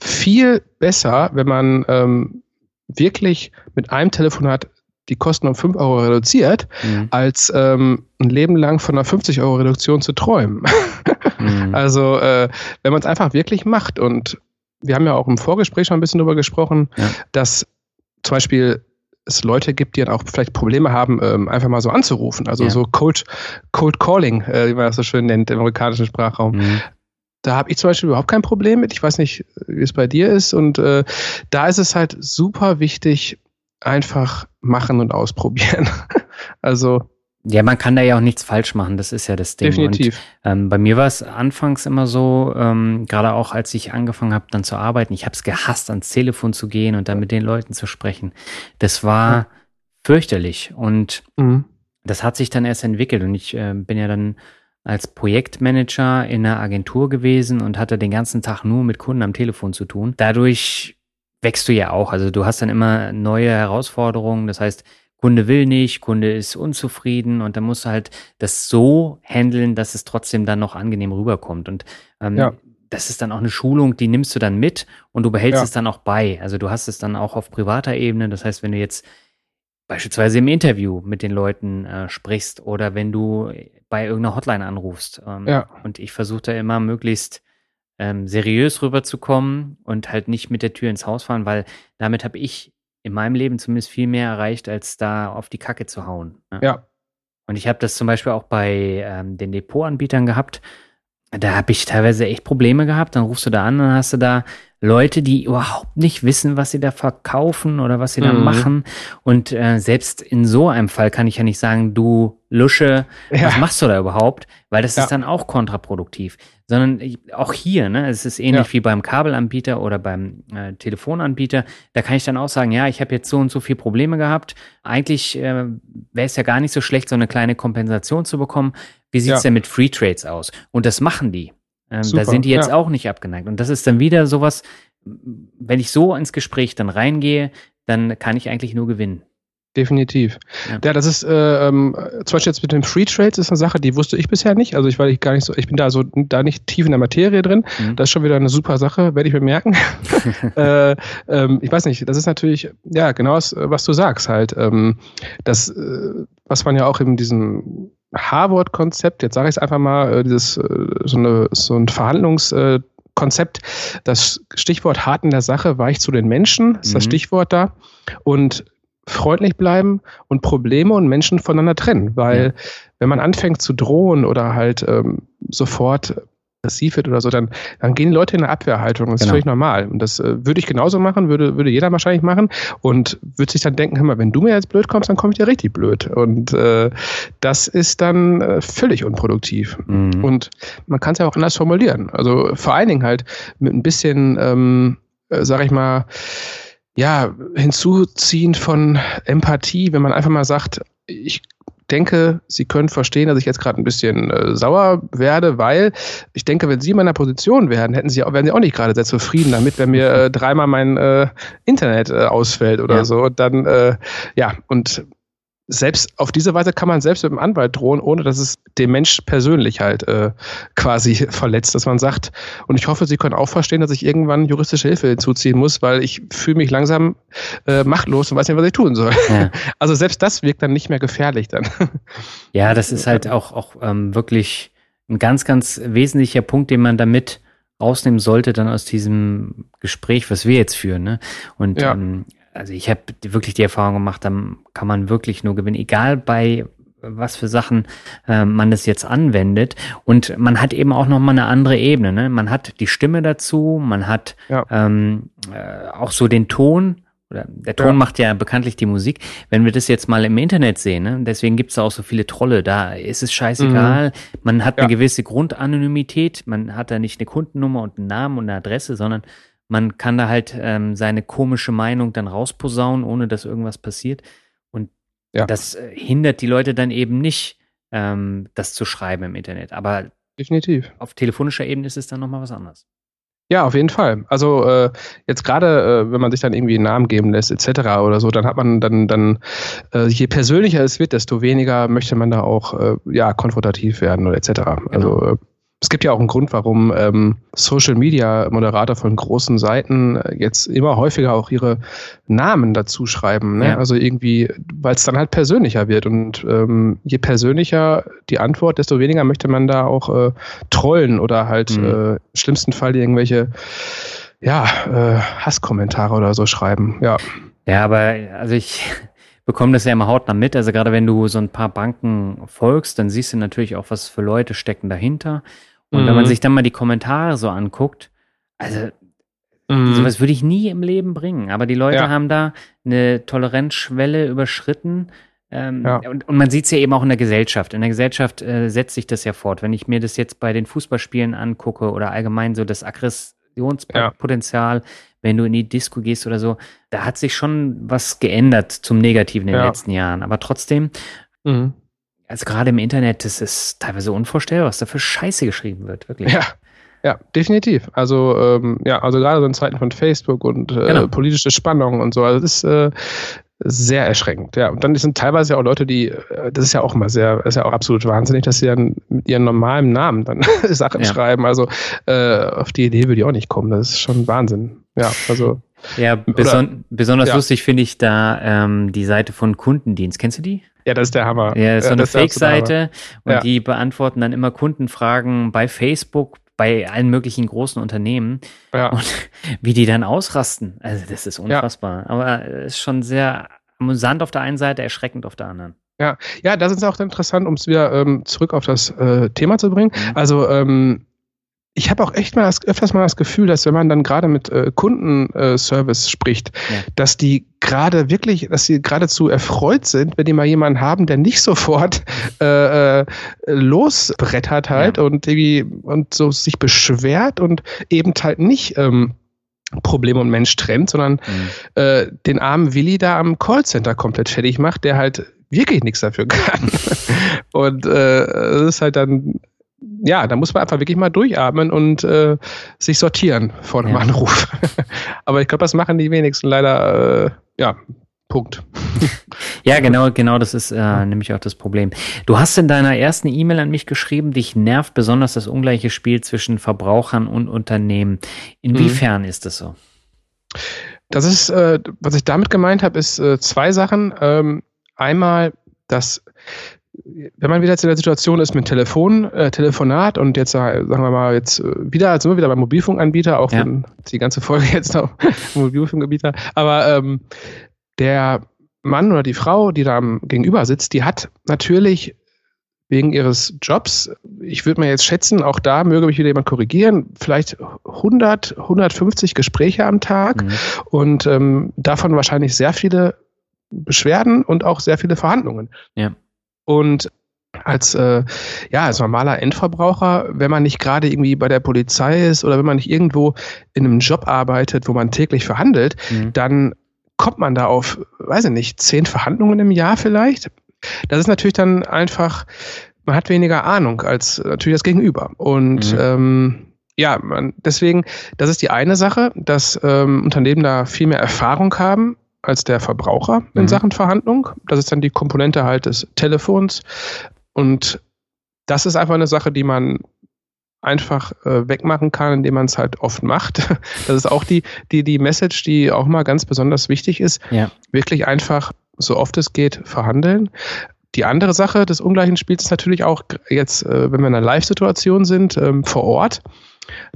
viel besser, wenn man ähm, wirklich mit einem Telefonat die Kosten um 5 Euro reduziert, mhm. als ähm, ein Leben lang von einer 50 Euro Reduktion zu träumen. mhm. Also äh, wenn man es einfach wirklich macht und wir haben ja auch im Vorgespräch schon ein bisschen darüber gesprochen, ja. dass zum Beispiel es Leute gibt, die dann auch vielleicht Probleme haben, ähm, einfach mal so anzurufen. Also ja. so Cold, Cold Calling, äh, wie man das so schön nennt im amerikanischen Sprachraum. Mhm. Da habe ich zum Beispiel überhaupt kein Problem mit. Ich weiß nicht, wie es bei dir ist. Und äh, da ist es halt super wichtig, einfach machen und ausprobieren. also ja, man kann da ja auch nichts falsch machen, das ist ja das Ding. Definitiv. Und, ähm, bei mir war es anfangs immer so, ähm, gerade auch als ich angefangen habe, dann zu arbeiten, ich habe es gehasst, ans Telefon zu gehen und dann mit den Leuten zu sprechen. Das war ja. fürchterlich und mhm. das hat sich dann erst entwickelt und ich äh, bin ja dann als Projektmanager in einer Agentur gewesen und hatte den ganzen Tag nur mit Kunden am Telefon zu tun. Dadurch wächst du ja auch. Also du hast dann immer neue Herausforderungen. Das heißt, Kunde will nicht, Kunde ist unzufrieden und dann musst du halt das so handeln, dass es trotzdem dann noch angenehm rüberkommt. Und ähm, ja. das ist dann auch eine Schulung, die nimmst du dann mit und du behältst ja. es dann auch bei. Also du hast es dann auch auf privater Ebene. Das heißt, wenn du jetzt beispielsweise im Interview mit den Leuten äh, sprichst oder wenn du bei irgendeiner Hotline anrufst. Ähm, ja. Und ich versuche da immer möglichst ähm, seriös rüberzukommen und halt nicht mit der Tür ins Haus fahren, weil damit habe ich in meinem Leben zumindest viel mehr erreicht, als da auf die Kacke zu hauen. Ne? Ja. Und ich habe das zum Beispiel auch bei ähm, den Depotanbietern gehabt. Da habe ich teilweise echt Probleme gehabt. Dann rufst du da an, dann hast du da Leute, die überhaupt nicht wissen, was sie da verkaufen oder was sie da mhm. machen. Und äh, selbst in so einem Fall kann ich ja nicht sagen, du Lusche, ja. was machst du da überhaupt? Weil das ja. ist dann auch kontraproduktiv. Sondern auch hier, ne, es ist ähnlich ja. wie beim Kabelanbieter oder beim äh, Telefonanbieter. Da kann ich dann auch sagen, ja, ich habe jetzt so und so viele Probleme gehabt. Eigentlich äh, wäre es ja gar nicht so schlecht, so eine kleine Kompensation zu bekommen. Wie sieht's denn mit Free Trades aus? Und das machen die. Ähm, da sind die jetzt auch nicht abgeneigt. Und das ist dann wieder sowas, wenn ich so ins Gespräch dann reingehe, dann kann ich eigentlich nur gewinnen. Definitiv. Ja, ja das ist äh, ähm, zum Beispiel jetzt mit den Free Trades ist eine Sache, die wusste ich bisher nicht. Also ich war ich gar nicht so, ich bin da so da nicht tief in der Materie drin. Mhm. Das ist schon wieder eine super Sache, werde ich mir merken. äh, ähm, ich weiß nicht, das ist natürlich ja genau das, was du sagst halt. Ähm, das, äh, was man ja auch in diesem Harvard-Konzept, jetzt sage ich es einfach mal, äh, dieses äh, so, eine, so ein Verhandlungskonzept, das Stichwort hart in der Sache weicht zu den Menschen, ist mhm. das Stichwort da. Und freundlich bleiben und Probleme und Menschen voneinander trennen. Weil ja. wenn man anfängt zu drohen oder halt ähm, sofort aggressiv wird oder so, dann, dann gehen Leute in eine Abwehrhaltung. Das genau. ist völlig normal. Und das äh, würde ich genauso machen, würde, würde jeder wahrscheinlich machen und würde sich dann denken, hör mal, wenn du mir jetzt blöd kommst, dann komme ich dir richtig blöd. Und äh, das ist dann äh, völlig unproduktiv. Mhm. Und man kann es ja auch anders formulieren. Also vor allen Dingen halt mit ein bisschen, ähm, äh, sag ich mal, ja, hinzuziehen von Empathie, wenn man einfach mal sagt, ich denke, Sie können verstehen, dass ich jetzt gerade ein bisschen äh, sauer werde, weil ich denke, wenn Sie in meiner Position wären, hätten Sie, wären Sie auch nicht gerade sehr zufrieden damit, wenn mir äh, dreimal mein äh, Internet äh, ausfällt oder ja. so. Dann, äh, ja, und selbst auf diese Weise kann man selbst mit dem Anwalt drohen, ohne dass es den Mensch persönlich halt äh, quasi verletzt, dass man sagt, und ich hoffe, Sie können auch verstehen, dass ich irgendwann juristische Hilfe hinzuziehen muss, weil ich fühle mich langsam äh, machtlos und weiß nicht, was ich tun soll. Ja. Also selbst das wirkt dann nicht mehr gefährlich dann. Ja, das ist halt auch, auch ähm, wirklich ein ganz, ganz wesentlicher Punkt, den man damit rausnehmen sollte dann aus diesem Gespräch, was wir jetzt führen. Ne? Und ja. ähm, also ich habe wirklich die Erfahrung gemacht, dann kann man wirklich nur gewinnen, egal bei was für Sachen äh, man das jetzt anwendet. Und man hat eben auch nochmal eine andere Ebene. Ne? Man hat die Stimme dazu, man hat ja. ähm, äh, auch so den Ton. Oder der Ton ja. macht ja bekanntlich die Musik. Wenn wir das jetzt mal im Internet sehen, ne? deswegen gibt es auch so viele Trolle, da ist es scheißegal. Mhm. Man hat ja. eine gewisse Grundanonymität, man hat da nicht eine Kundennummer und einen Namen und eine Adresse, sondern man kann da halt ähm, seine komische Meinung dann rausposaunen, ohne dass irgendwas passiert. Und ja. das äh, hindert die Leute dann eben nicht, ähm, das zu schreiben im Internet. Aber definitiv. Auf telefonischer Ebene ist es dann nochmal was anderes. Ja, auf jeden Fall. Also äh, jetzt gerade, äh, wenn man sich dann irgendwie einen Namen geben lässt, etc. oder so, dann hat man dann, dann äh, je persönlicher es wird, desto weniger möchte man da auch äh, ja konfrontativ werden oder etc. Genau. Also äh, es gibt ja auch einen Grund, warum ähm, Social Media Moderator von großen Seiten äh, jetzt immer häufiger auch ihre Namen dazu schreiben. Ne? Ja. Also irgendwie, weil es dann halt persönlicher wird. Und ähm, je persönlicher die Antwort, desto weniger möchte man da auch äh, trollen oder halt mhm. äh, im schlimmsten Fall irgendwelche ja, äh, Hasskommentare oder so schreiben. Ja. Ja, aber also ich bekomme das ja immer hautnah mit. Also gerade wenn du so ein paar Banken folgst, dann siehst du natürlich auch, was für Leute stecken dahinter. Und mhm. wenn man mhm. sich dann mal die Kommentare so anguckt, also mhm. sowas würde ich nie im Leben bringen. Aber die Leute ja. haben da eine Toleranzschwelle überschritten. Ähm, ja. und, und, man sieht es ja eben auch in der Gesellschaft. In der Gesellschaft äh, setzt sich das ja fort. Wenn ich mir das jetzt bei den Fußballspielen angucke oder allgemein so das Aggressionspotenzial, ja. Wenn du in die Disco gehst oder so, da hat sich schon was geändert zum Negativen in den letzten Jahren. Aber trotzdem, mhm also gerade im Internet, das ist teilweise unvorstellbar, was da für Scheiße geschrieben wird, wirklich. Ja. Ja, definitiv. Also ähm, ja, also gerade so in Zeiten von Facebook und äh, genau. politische Spannung und so, also das ist äh, sehr erschreckend. Ja, und dann sind teilweise auch Leute, die, äh, das ist ja auch immer sehr, ist ja auch absolut wahnsinnig, dass sie dann mit ihren normalen Namen dann Sachen ja. schreiben. Also äh, auf die Idee würde ich auch nicht kommen. Das ist schon Wahnsinn. Ja, also. Ja, beson besonders ja. lustig finde ich da ähm, die Seite von Kundendienst. Kennst du die? Ja, das ist der Hammer. Ja, so eine Fake-Seite und ja. die beantworten dann immer Kundenfragen bei Facebook, bei allen möglichen großen Unternehmen ja. und wie die dann ausrasten. Also das ist unfassbar. Ja. Aber es ist schon sehr amüsant auf der einen Seite, erschreckend auf der anderen. Ja, ja, das ist auch interessant, um es wieder ähm, zurück auf das äh, Thema zu bringen. Mhm. Also ähm, ich habe auch echt mal das, öfters mal das Gefühl, dass wenn man dann gerade mit äh, Kundenservice spricht, ja. dass die gerade wirklich, dass sie geradezu erfreut sind, wenn die mal jemanden haben, der nicht sofort äh, äh, losbrettert halt ja. und irgendwie und so sich beschwert und eben halt nicht ähm, Problem und Mensch trennt, sondern mhm. äh, den armen Willi da am Callcenter komplett fertig macht, der halt wirklich nichts dafür kann. und äh, das ist halt dann ja, da muss man einfach wirklich mal durchatmen und äh, sich sortieren vor dem ja. Anruf. Aber ich glaube, das machen die wenigsten leider, äh, ja, Punkt. ja, genau, genau, das ist äh, nämlich auch das Problem. Du hast in deiner ersten E-Mail an mich geschrieben, dich nervt besonders das ungleiche Spiel zwischen Verbrauchern und Unternehmen. Inwiefern mhm. ist das so? Das ist, äh, was ich damit gemeint habe, ist äh, zwei Sachen. Ähm, einmal, dass wenn man wieder jetzt in der Situation ist mit Telefon, äh, Telefonat und jetzt sagen wir mal jetzt äh, wieder, also wieder beim Mobilfunkanbieter, auch ja. wenn die ganze Folge jetzt noch Mobilfunkanbieter, aber ähm, der Mann oder die Frau, die da gegenüber sitzt, die hat natürlich wegen ihres Jobs, ich würde mal jetzt schätzen, auch da möge mich wieder jemand korrigieren, vielleicht 100, 150 Gespräche am Tag mhm. und ähm, davon wahrscheinlich sehr viele Beschwerden und auch sehr viele Verhandlungen. Ja. Und als äh, ja als normaler Endverbraucher, wenn man nicht gerade irgendwie bei der Polizei ist oder wenn man nicht irgendwo in einem Job arbeitet, wo man täglich verhandelt, mhm. dann kommt man da auf, weiß ich nicht, zehn Verhandlungen im Jahr vielleicht. Das ist natürlich dann einfach, man hat weniger Ahnung als natürlich das Gegenüber. Und mhm. ähm, ja, man, deswegen, das ist die eine Sache, dass ähm, Unternehmen da viel mehr Erfahrung haben als der Verbraucher in mhm. Sachen Verhandlung. Das ist dann die Komponente halt des Telefons. Und das ist einfach eine Sache, die man einfach äh, wegmachen kann, indem man es halt oft macht. Das ist auch die, die, die Message, die auch mal ganz besonders wichtig ist. Ja. Wirklich einfach, so oft es geht, verhandeln. Die andere Sache des ungleichen Spiels ist natürlich auch jetzt, äh, wenn wir in einer Live-Situation sind, ähm, vor Ort,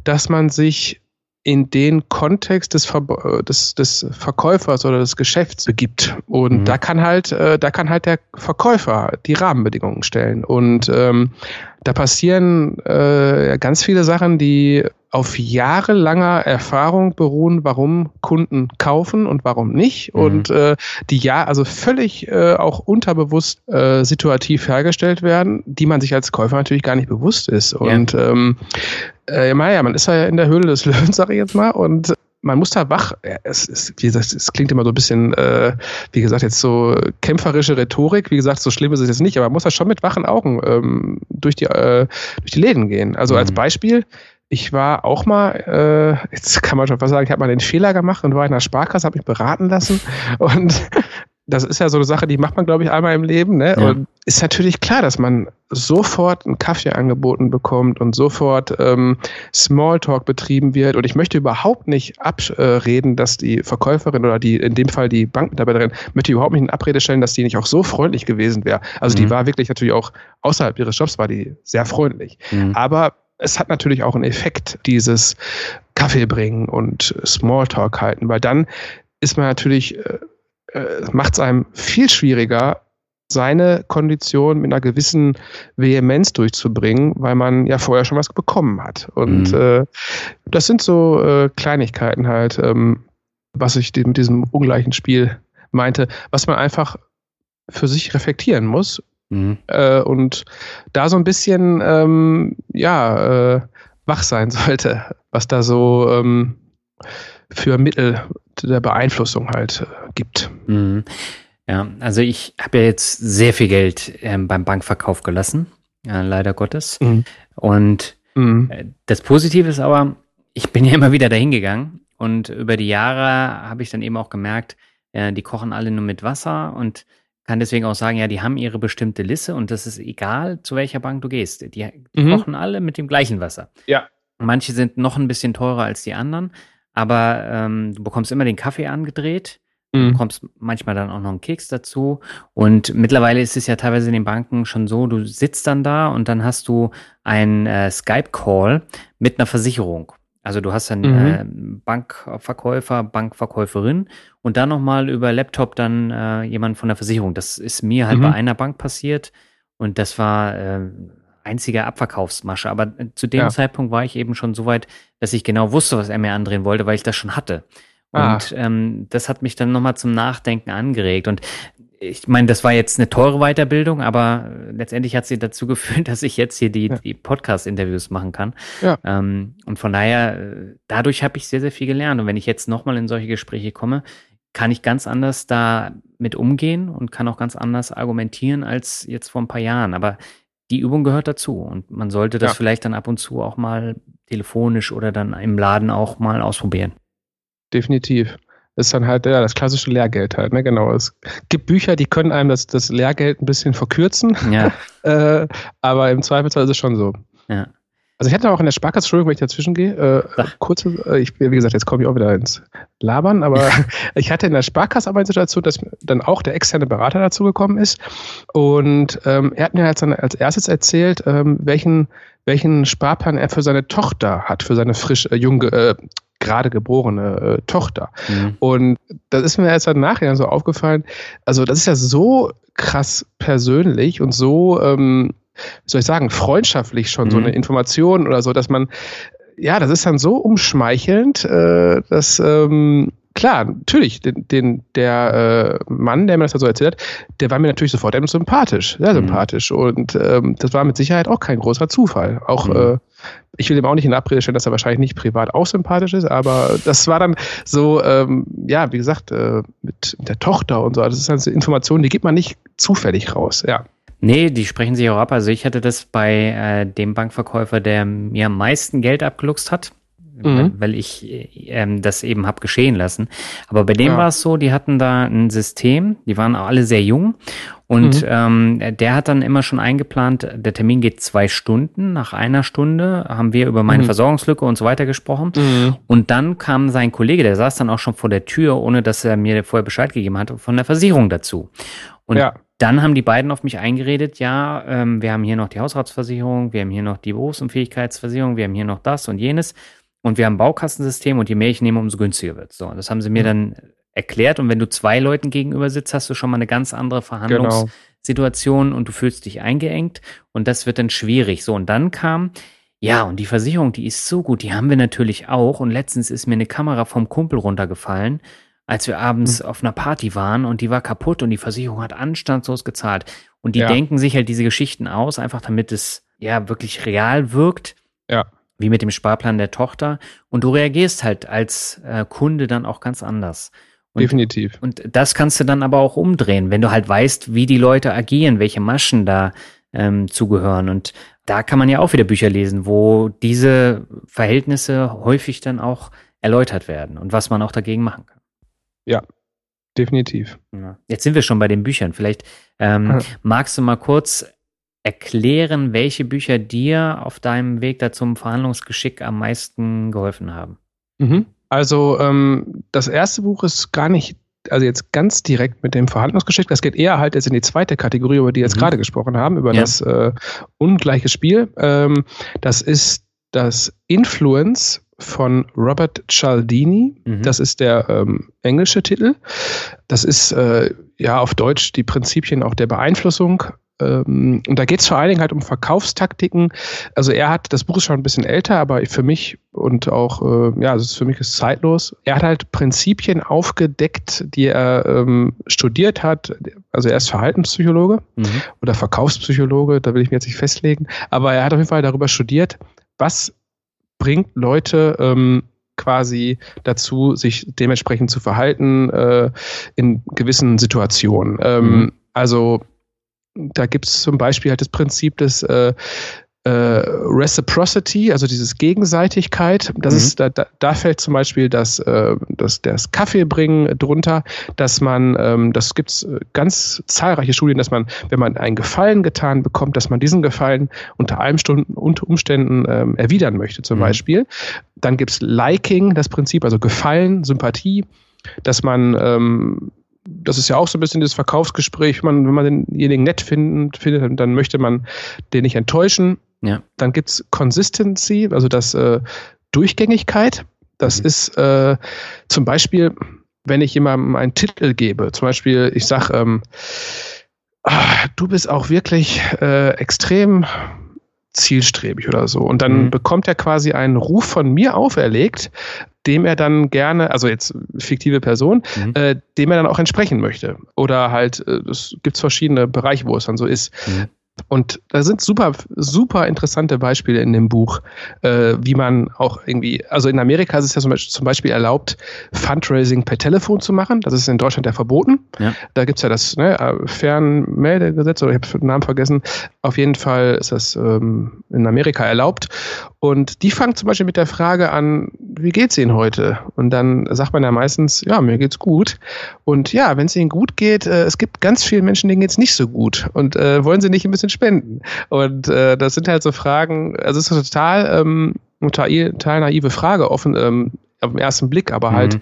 dass man sich in den Kontext des, Ver des, des Verkäufers oder des Geschäfts begibt. Und mhm. da kann halt, äh, da kann halt der Verkäufer die Rahmenbedingungen stellen. Und ähm, da passieren äh, ganz viele Sachen, die auf jahrelanger Erfahrung beruhen, warum Kunden kaufen und warum nicht. Mhm. Und äh, die ja, also völlig äh, auch unterbewusst äh, situativ hergestellt werden, die man sich als Käufer natürlich gar nicht bewusst ist. Und ja. ähm, äh, ja, man ist ja in der Höhle des Löwens, sage ich jetzt mal, und man muss da wach, es, es, wie gesagt, es klingt immer so ein bisschen, äh, wie gesagt, jetzt so kämpferische Rhetorik, wie gesagt, so schlimm ist es jetzt nicht, aber man muss da schon mit wachen Augen ähm, durch, die, äh, durch die Läden gehen. Also mhm. als Beispiel, ich war auch mal, äh, jetzt kann man schon fast sagen, ich habe mal den Fehler gemacht und war in der Sparkasse, habe mich beraten lassen und das ist ja so eine Sache, die macht man, glaube ich, einmal im Leben. Ne? Ja. Und ist natürlich klar, dass man sofort einen Kaffee angeboten bekommt und sofort ähm, Smalltalk betrieben wird. Und ich möchte überhaupt nicht abreden, dass die Verkäuferin oder die, in dem Fall die Bankmitarbeiterin, möchte überhaupt nicht in Abrede stellen, dass die nicht auch so freundlich gewesen wäre. Also mhm. die war wirklich natürlich auch außerhalb ihres Jobs war die sehr freundlich. Mhm. Aber es hat natürlich auch einen Effekt, dieses Kaffee bringen und Smalltalk halten, weil dann ist man natürlich, äh, macht es einem viel schwieriger, seine Kondition mit einer gewissen Vehemenz durchzubringen, weil man ja vorher schon was bekommen hat. Und mhm. äh, das sind so äh, Kleinigkeiten halt, ähm, was ich mit diesem ungleichen Spiel meinte, was man einfach für sich reflektieren muss. Mhm. Äh, und da so ein bisschen, ähm, ja, äh, wach sein sollte, was da so ähm, für Mittel der Beeinflussung halt äh, gibt. Mhm. Ja, also ich habe ja jetzt sehr viel Geld ähm, beim Bankverkauf gelassen, ja, leider Gottes. Mhm. Und mhm. Äh, das Positive ist aber, ich bin ja immer wieder dahin gegangen und über die Jahre habe ich dann eben auch gemerkt, äh, die kochen alle nur mit Wasser und kann deswegen auch sagen, ja, die haben ihre bestimmte Liste und das ist egal, zu welcher Bank du gehst. Die, die mhm. kochen alle mit dem gleichen Wasser. Ja. Manche sind noch ein bisschen teurer als die anderen, aber ähm, du bekommst immer den Kaffee angedreht Mhm. Du bekommst manchmal dann auch noch einen Keks dazu. Und mittlerweile ist es ja teilweise in den Banken schon so, du sitzt dann da und dann hast du einen äh, Skype-Call mit einer Versicherung. Also du hast dann mhm. äh, Bankverkäufer, Bankverkäuferin und dann nochmal über Laptop dann äh, jemand von der Versicherung. Das ist mir halt mhm. bei einer Bank passiert und das war äh, einziger Abverkaufsmasche. Aber äh, zu dem ja. Zeitpunkt war ich eben schon so weit, dass ich genau wusste, was er mir andrehen wollte, weil ich das schon hatte. Ah. Und ähm, das hat mich dann nochmal zum Nachdenken angeregt. Und ich meine, das war jetzt eine teure Weiterbildung, aber letztendlich hat sie dazu geführt, dass ich jetzt hier die, ja. die Podcast-Interviews machen kann. Ja. Ähm, und von daher, dadurch habe ich sehr, sehr viel gelernt. Und wenn ich jetzt nochmal in solche Gespräche komme, kann ich ganz anders da mit umgehen und kann auch ganz anders argumentieren als jetzt vor ein paar Jahren. Aber die Übung gehört dazu und man sollte das ja. vielleicht dann ab und zu auch mal telefonisch oder dann im Laden auch mal ausprobieren definitiv. Ist dann halt ja, das klassische Lehrgeld halt, ne? Genau. Es gibt Bücher, die können einem das, das Lehrgeld ein bisschen verkürzen. Ja. äh, aber im Zweifelsfall ist es schon so. Ja. Also ich hatte auch in der Sparkasse, Entschuldigung, wenn ich dazwischen gehe, äh, kurze, äh, ich, wie gesagt, jetzt komme ich auch wieder ins Labern, aber ich hatte in der Sparkasse aber eine Situation, dass dann auch der externe Berater dazugekommen ist und ähm, er hat mir jetzt dann als erstes erzählt, ähm, welchen, welchen Sparplan er für seine Tochter hat, für seine frisch, äh, junge, äh, gerade geborene äh, Tochter. Mhm. Und das ist mir jetzt halt nachher so aufgefallen. Also, das ist ja so krass persönlich und so, ähm, soll ich sagen, freundschaftlich schon mhm. so eine Information oder so, dass man, ja, das ist dann so umschmeichelnd, äh, dass, ähm, klar, natürlich, den, den, der äh, Mann, der mir das so erzählt hat, der war mir natürlich sofort sympathisch, sehr mhm. sympathisch. Und ähm, das war mit Sicherheit auch kein großer Zufall. Auch, mhm. äh, ich will ihm auch nicht in Abrede stellen, dass er wahrscheinlich nicht privat auch sympathisch ist, aber das war dann so, ähm, ja, wie gesagt, äh, mit der Tochter und so. Das ist dann so Informationen, die gibt man nicht zufällig raus, ja. Nee, die sprechen sich auch ab. Also ich hatte das bei äh, dem Bankverkäufer, der mir am meisten Geld abgeluchst hat mhm. weil ich ähm, das eben hab geschehen lassen. Aber bei dem ja. war es so, die hatten da ein System, die waren alle sehr jung und mhm. ähm, der hat dann immer schon eingeplant, der Termin geht zwei Stunden. Nach einer Stunde haben wir über meine mhm. Versorgungslücke und so weiter gesprochen. Mhm. Und dann kam sein Kollege, der saß dann auch schon vor der Tür, ohne dass er mir vorher Bescheid gegeben hat, von der Versicherung dazu. Und ja. Dann haben die beiden auf mich eingeredet, ja, ähm, wir haben hier noch die Hausratsversicherung, wir haben hier noch die Berufsunfähigkeitsversicherung, wir haben hier noch das und jenes. Und wir haben ein Baukastensystem und je mehr ich nehme, umso günstiger wird So, das haben sie mir mhm. dann erklärt. Und wenn du zwei Leuten gegenüber sitzt, hast du schon mal eine ganz andere Verhandlungssituation genau. und du fühlst dich eingeengt und das wird dann schwierig. So, und dann kam, ja, und die Versicherung, die ist so gut, die haben wir natürlich auch. Und letztens ist mir eine Kamera vom Kumpel runtergefallen, als wir abends mhm. auf einer Party waren und die war kaputt und die Versicherung hat anstandslos gezahlt. Und die ja. denken sich halt diese Geschichten aus, einfach damit es ja wirklich real wirkt. Ja wie mit dem Sparplan der Tochter. Und du reagierst halt als äh, Kunde dann auch ganz anders. Und, Definitiv. Und das kannst du dann aber auch umdrehen, wenn du halt weißt, wie die Leute agieren, welche Maschen da ähm, zugehören. Und da kann man ja auch wieder Bücher lesen, wo diese Verhältnisse häufig dann auch erläutert werden und was man auch dagegen machen kann. Ja, definitiv. Ja. Jetzt sind wir schon bei den Büchern. Vielleicht ähm, magst du mal kurz erklären, welche Bücher dir auf deinem Weg da zum Verhandlungsgeschick am meisten geholfen haben? Mhm. Also ähm, das erste Buch ist gar nicht, also jetzt ganz direkt mit dem Verhandlungsgeschick. Das geht eher halt jetzt in die zweite Kategorie, über die wir jetzt mhm. gerade gesprochen haben, über ja. das äh, ungleiche Spiel. Ähm, das ist das Influence von Robert Cialdini. Mhm. Das ist der ähm, englische Titel. Das ist äh, ja auf Deutsch die Prinzipien auch der Beeinflussung. Ähm, und da geht es vor allen Dingen halt um Verkaufstaktiken. Also er hat, das Buch ist schon ein bisschen älter, aber für mich und auch, äh, ja, also für mich ist zeitlos. Er hat halt Prinzipien aufgedeckt, die er ähm, studiert hat. Also er ist Verhaltenspsychologe mhm. oder Verkaufspsychologe, da will ich mir jetzt nicht festlegen. Aber er hat auf jeden Fall darüber studiert, was bringt Leute ähm, quasi dazu, sich dementsprechend zu verhalten äh, in gewissen Situationen. Ähm, mhm. Also da gibt es zum Beispiel halt das Prinzip des äh, äh, Reciprocity, also dieses Gegenseitigkeit. Das mhm. ist, da, da fällt zum Beispiel das, äh, das, das Kaffeebringen drunter, dass man, ähm, das gibt es äh, ganz zahlreiche Studien, dass man, wenn man einen Gefallen getan bekommt, dass man diesen Gefallen unter einem Stunden, unter Umständen ähm, erwidern möchte, zum mhm. Beispiel. Dann gibt es Liking, das Prinzip, also Gefallen, Sympathie, dass man ähm, das ist ja auch so ein bisschen das Verkaufsgespräch, wenn man, wenn man denjenigen nett findet, findet, dann möchte man den nicht enttäuschen. Ja. Dann gibt's Consistency, also das äh, Durchgängigkeit. Das mhm. ist äh, zum Beispiel, wenn ich jemandem einen Titel gebe, zum Beispiel, ich sag, ähm, ah, du bist auch wirklich äh, extrem zielstrebig oder so. Und dann mhm. bekommt er quasi einen Ruf von mir auferlegt, dem er dann gerne, also jetzt fiktive Person, mhm. äh, dem er dann auch entsprechen möchte. Oder halt, äh, es gibt verschiedene Bereiche, wo es dann so ist. Mhm. Und da sind super, super interessante Beispiele in dem Buch, äh, wie man auch irgendwie, also in Amerika ist es ja zum Beispiel erlaubt, Fundraising per Telefon zu machen. Das ist in Deutschland ja verboten. Ja. Da gibt's ja das ne, Fernmeldegesetz, oder ich habe den Namen vergessen. Auf jeden Fall ist das ähm, in Amerika erlaubt. Und die fangen zum Beispiel mit der Frage an, wie geht's Ihnen heute? Und dann sagt man ja meistens, ja, mir geht's gut. Und ja, wenn es Ihnen gut geht, äh, es gibt ganz viele Menschen, denen geht's nicht so gut. Und äh, wollen Sie nicht ein bisschen spenden? Und äh, das sind halt so Fragen, also es ist eine total, ähm, total, total naive Frage, offen ähm, auf den ersten Blick, aber halt mhm.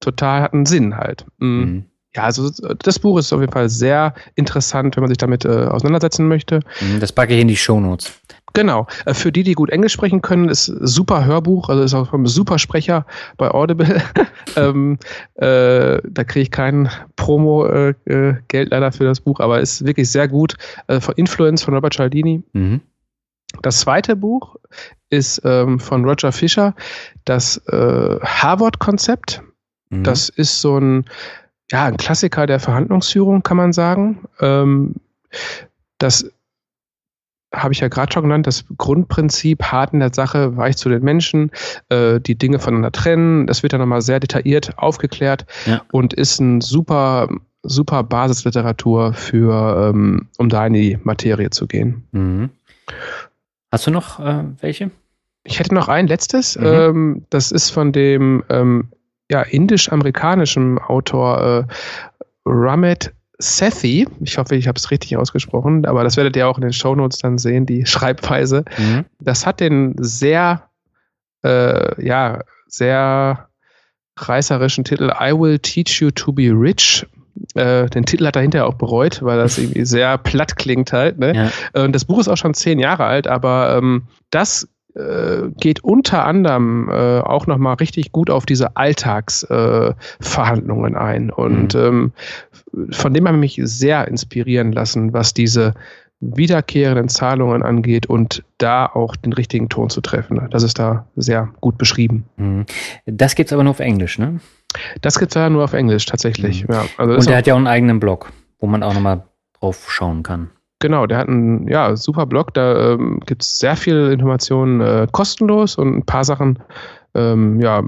total hat einen Sinn halt. Mhm. Mhm. Ja, also das Buch ist auf jeden Fall sehr interessant, wenn man sich damit äh, auseinandersetzen möchte. Mhm, das packe ich in die Show Notes. Genau. Äh, für die, die gut Englisch sprechen können, ist super Hörbuch, also ist auch vom super Sprecher bei Audible. ähm, äh, da kriege ich kein Promo-Geld äh, äh leider für das Buch, aber ist wirklich sehr gut. Äh, von Influence von Robert Cialdini. Mhm. Das zweite Buch ist ähm, von Roger Fisher, das äh, Harvard-Konzept. Mhm. Das ist so ein, ja, ein Klassiker der Verhandlungsführung, kann man sagen. Ähm, das habe ich ja gerade schon genannt, das Grundprinzip hart in der Sache, weich zu den Menschen, äh, die Dinge voneinander trennen. Das wird dann nochmal sehr detailliert aufgeklärt ja. und ist ein super, super Basisliteratur für, ähm, um da in die Materie zu gehen. Mhm. Hast du noch äh, welche? Ich hätte noch ein letztes. Mhm. Ähm, das ist von dem ähm, ja, indisch-amerikanischen Autor äh, Ramit Sethi, ich hoffe, ich habe es richtig ausgesprochen, aber das werdet ihr auch in den Shownotes dann sehen, die Schreibweise. Mhm. Das hat den sehr, äh, ja, sehr reißerischen Titel I Will Teach You to Be Rich. Äh, den Titel hat er hinterher auch bereut, weil das irgendwie sehr platt klingt halt. Ne? Ja. Und das Buch ist auch schon zehn Jahre alt, aber ähm, das äh, geht unter anderem äh, auch nochmal richtig gut auf diese Alltagsverhandlungen äh, ein. Und mhm. ähm, von dem habe ich mich sehr inspirieren lassen, was diese wiederkehrenden Zahlungen angeht und da auch den richtigen Ton zu treffen. Das ist da sehr gut beschrieben. Mhm. Das gibt es aber nur auf Englisch, ne? Das gibt es ja nur auf Englisch tatsächlich. Mhm. Ja, also und er hat ja auch einen eigenen Blog, wo man auch nochmal drauf schauen kann. Genau, der hat einen ja, super Blog, da ähm, gibt es sehr viele Informationen äh, kostenlos und ein paar Sachen ähm, ja,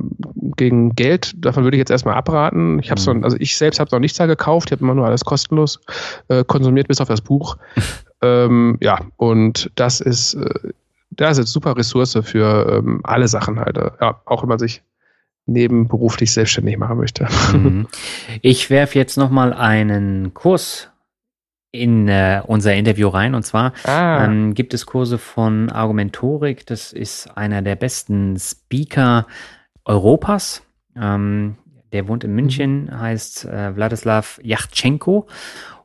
gegen Geld. Davon würde ich jetzt erstmal abraten. Ich habe mhm. also ich selbst habe noch nichts da gekauft, ich habe immer nur alles kostenlos äh, konsumiert, bis auf das Buch. ähm, ja, und das ist, äh, das ist eine super Ressource für ähm, alle Sachen halt. Äh, ja, auch wenn man sich nebenberuflich selbstständig machen möchte. Mhm. Ich werfe jetzt nochmal einen Kurs in äh, unser Interview rein. Und zwar ah. ähm, gibt es Kurse von Argumentorik. Das ist einer der besten Speaker Europas. Ähm, der wohnt in München, mhm. heißt äh, Wladislav Yachtschenko.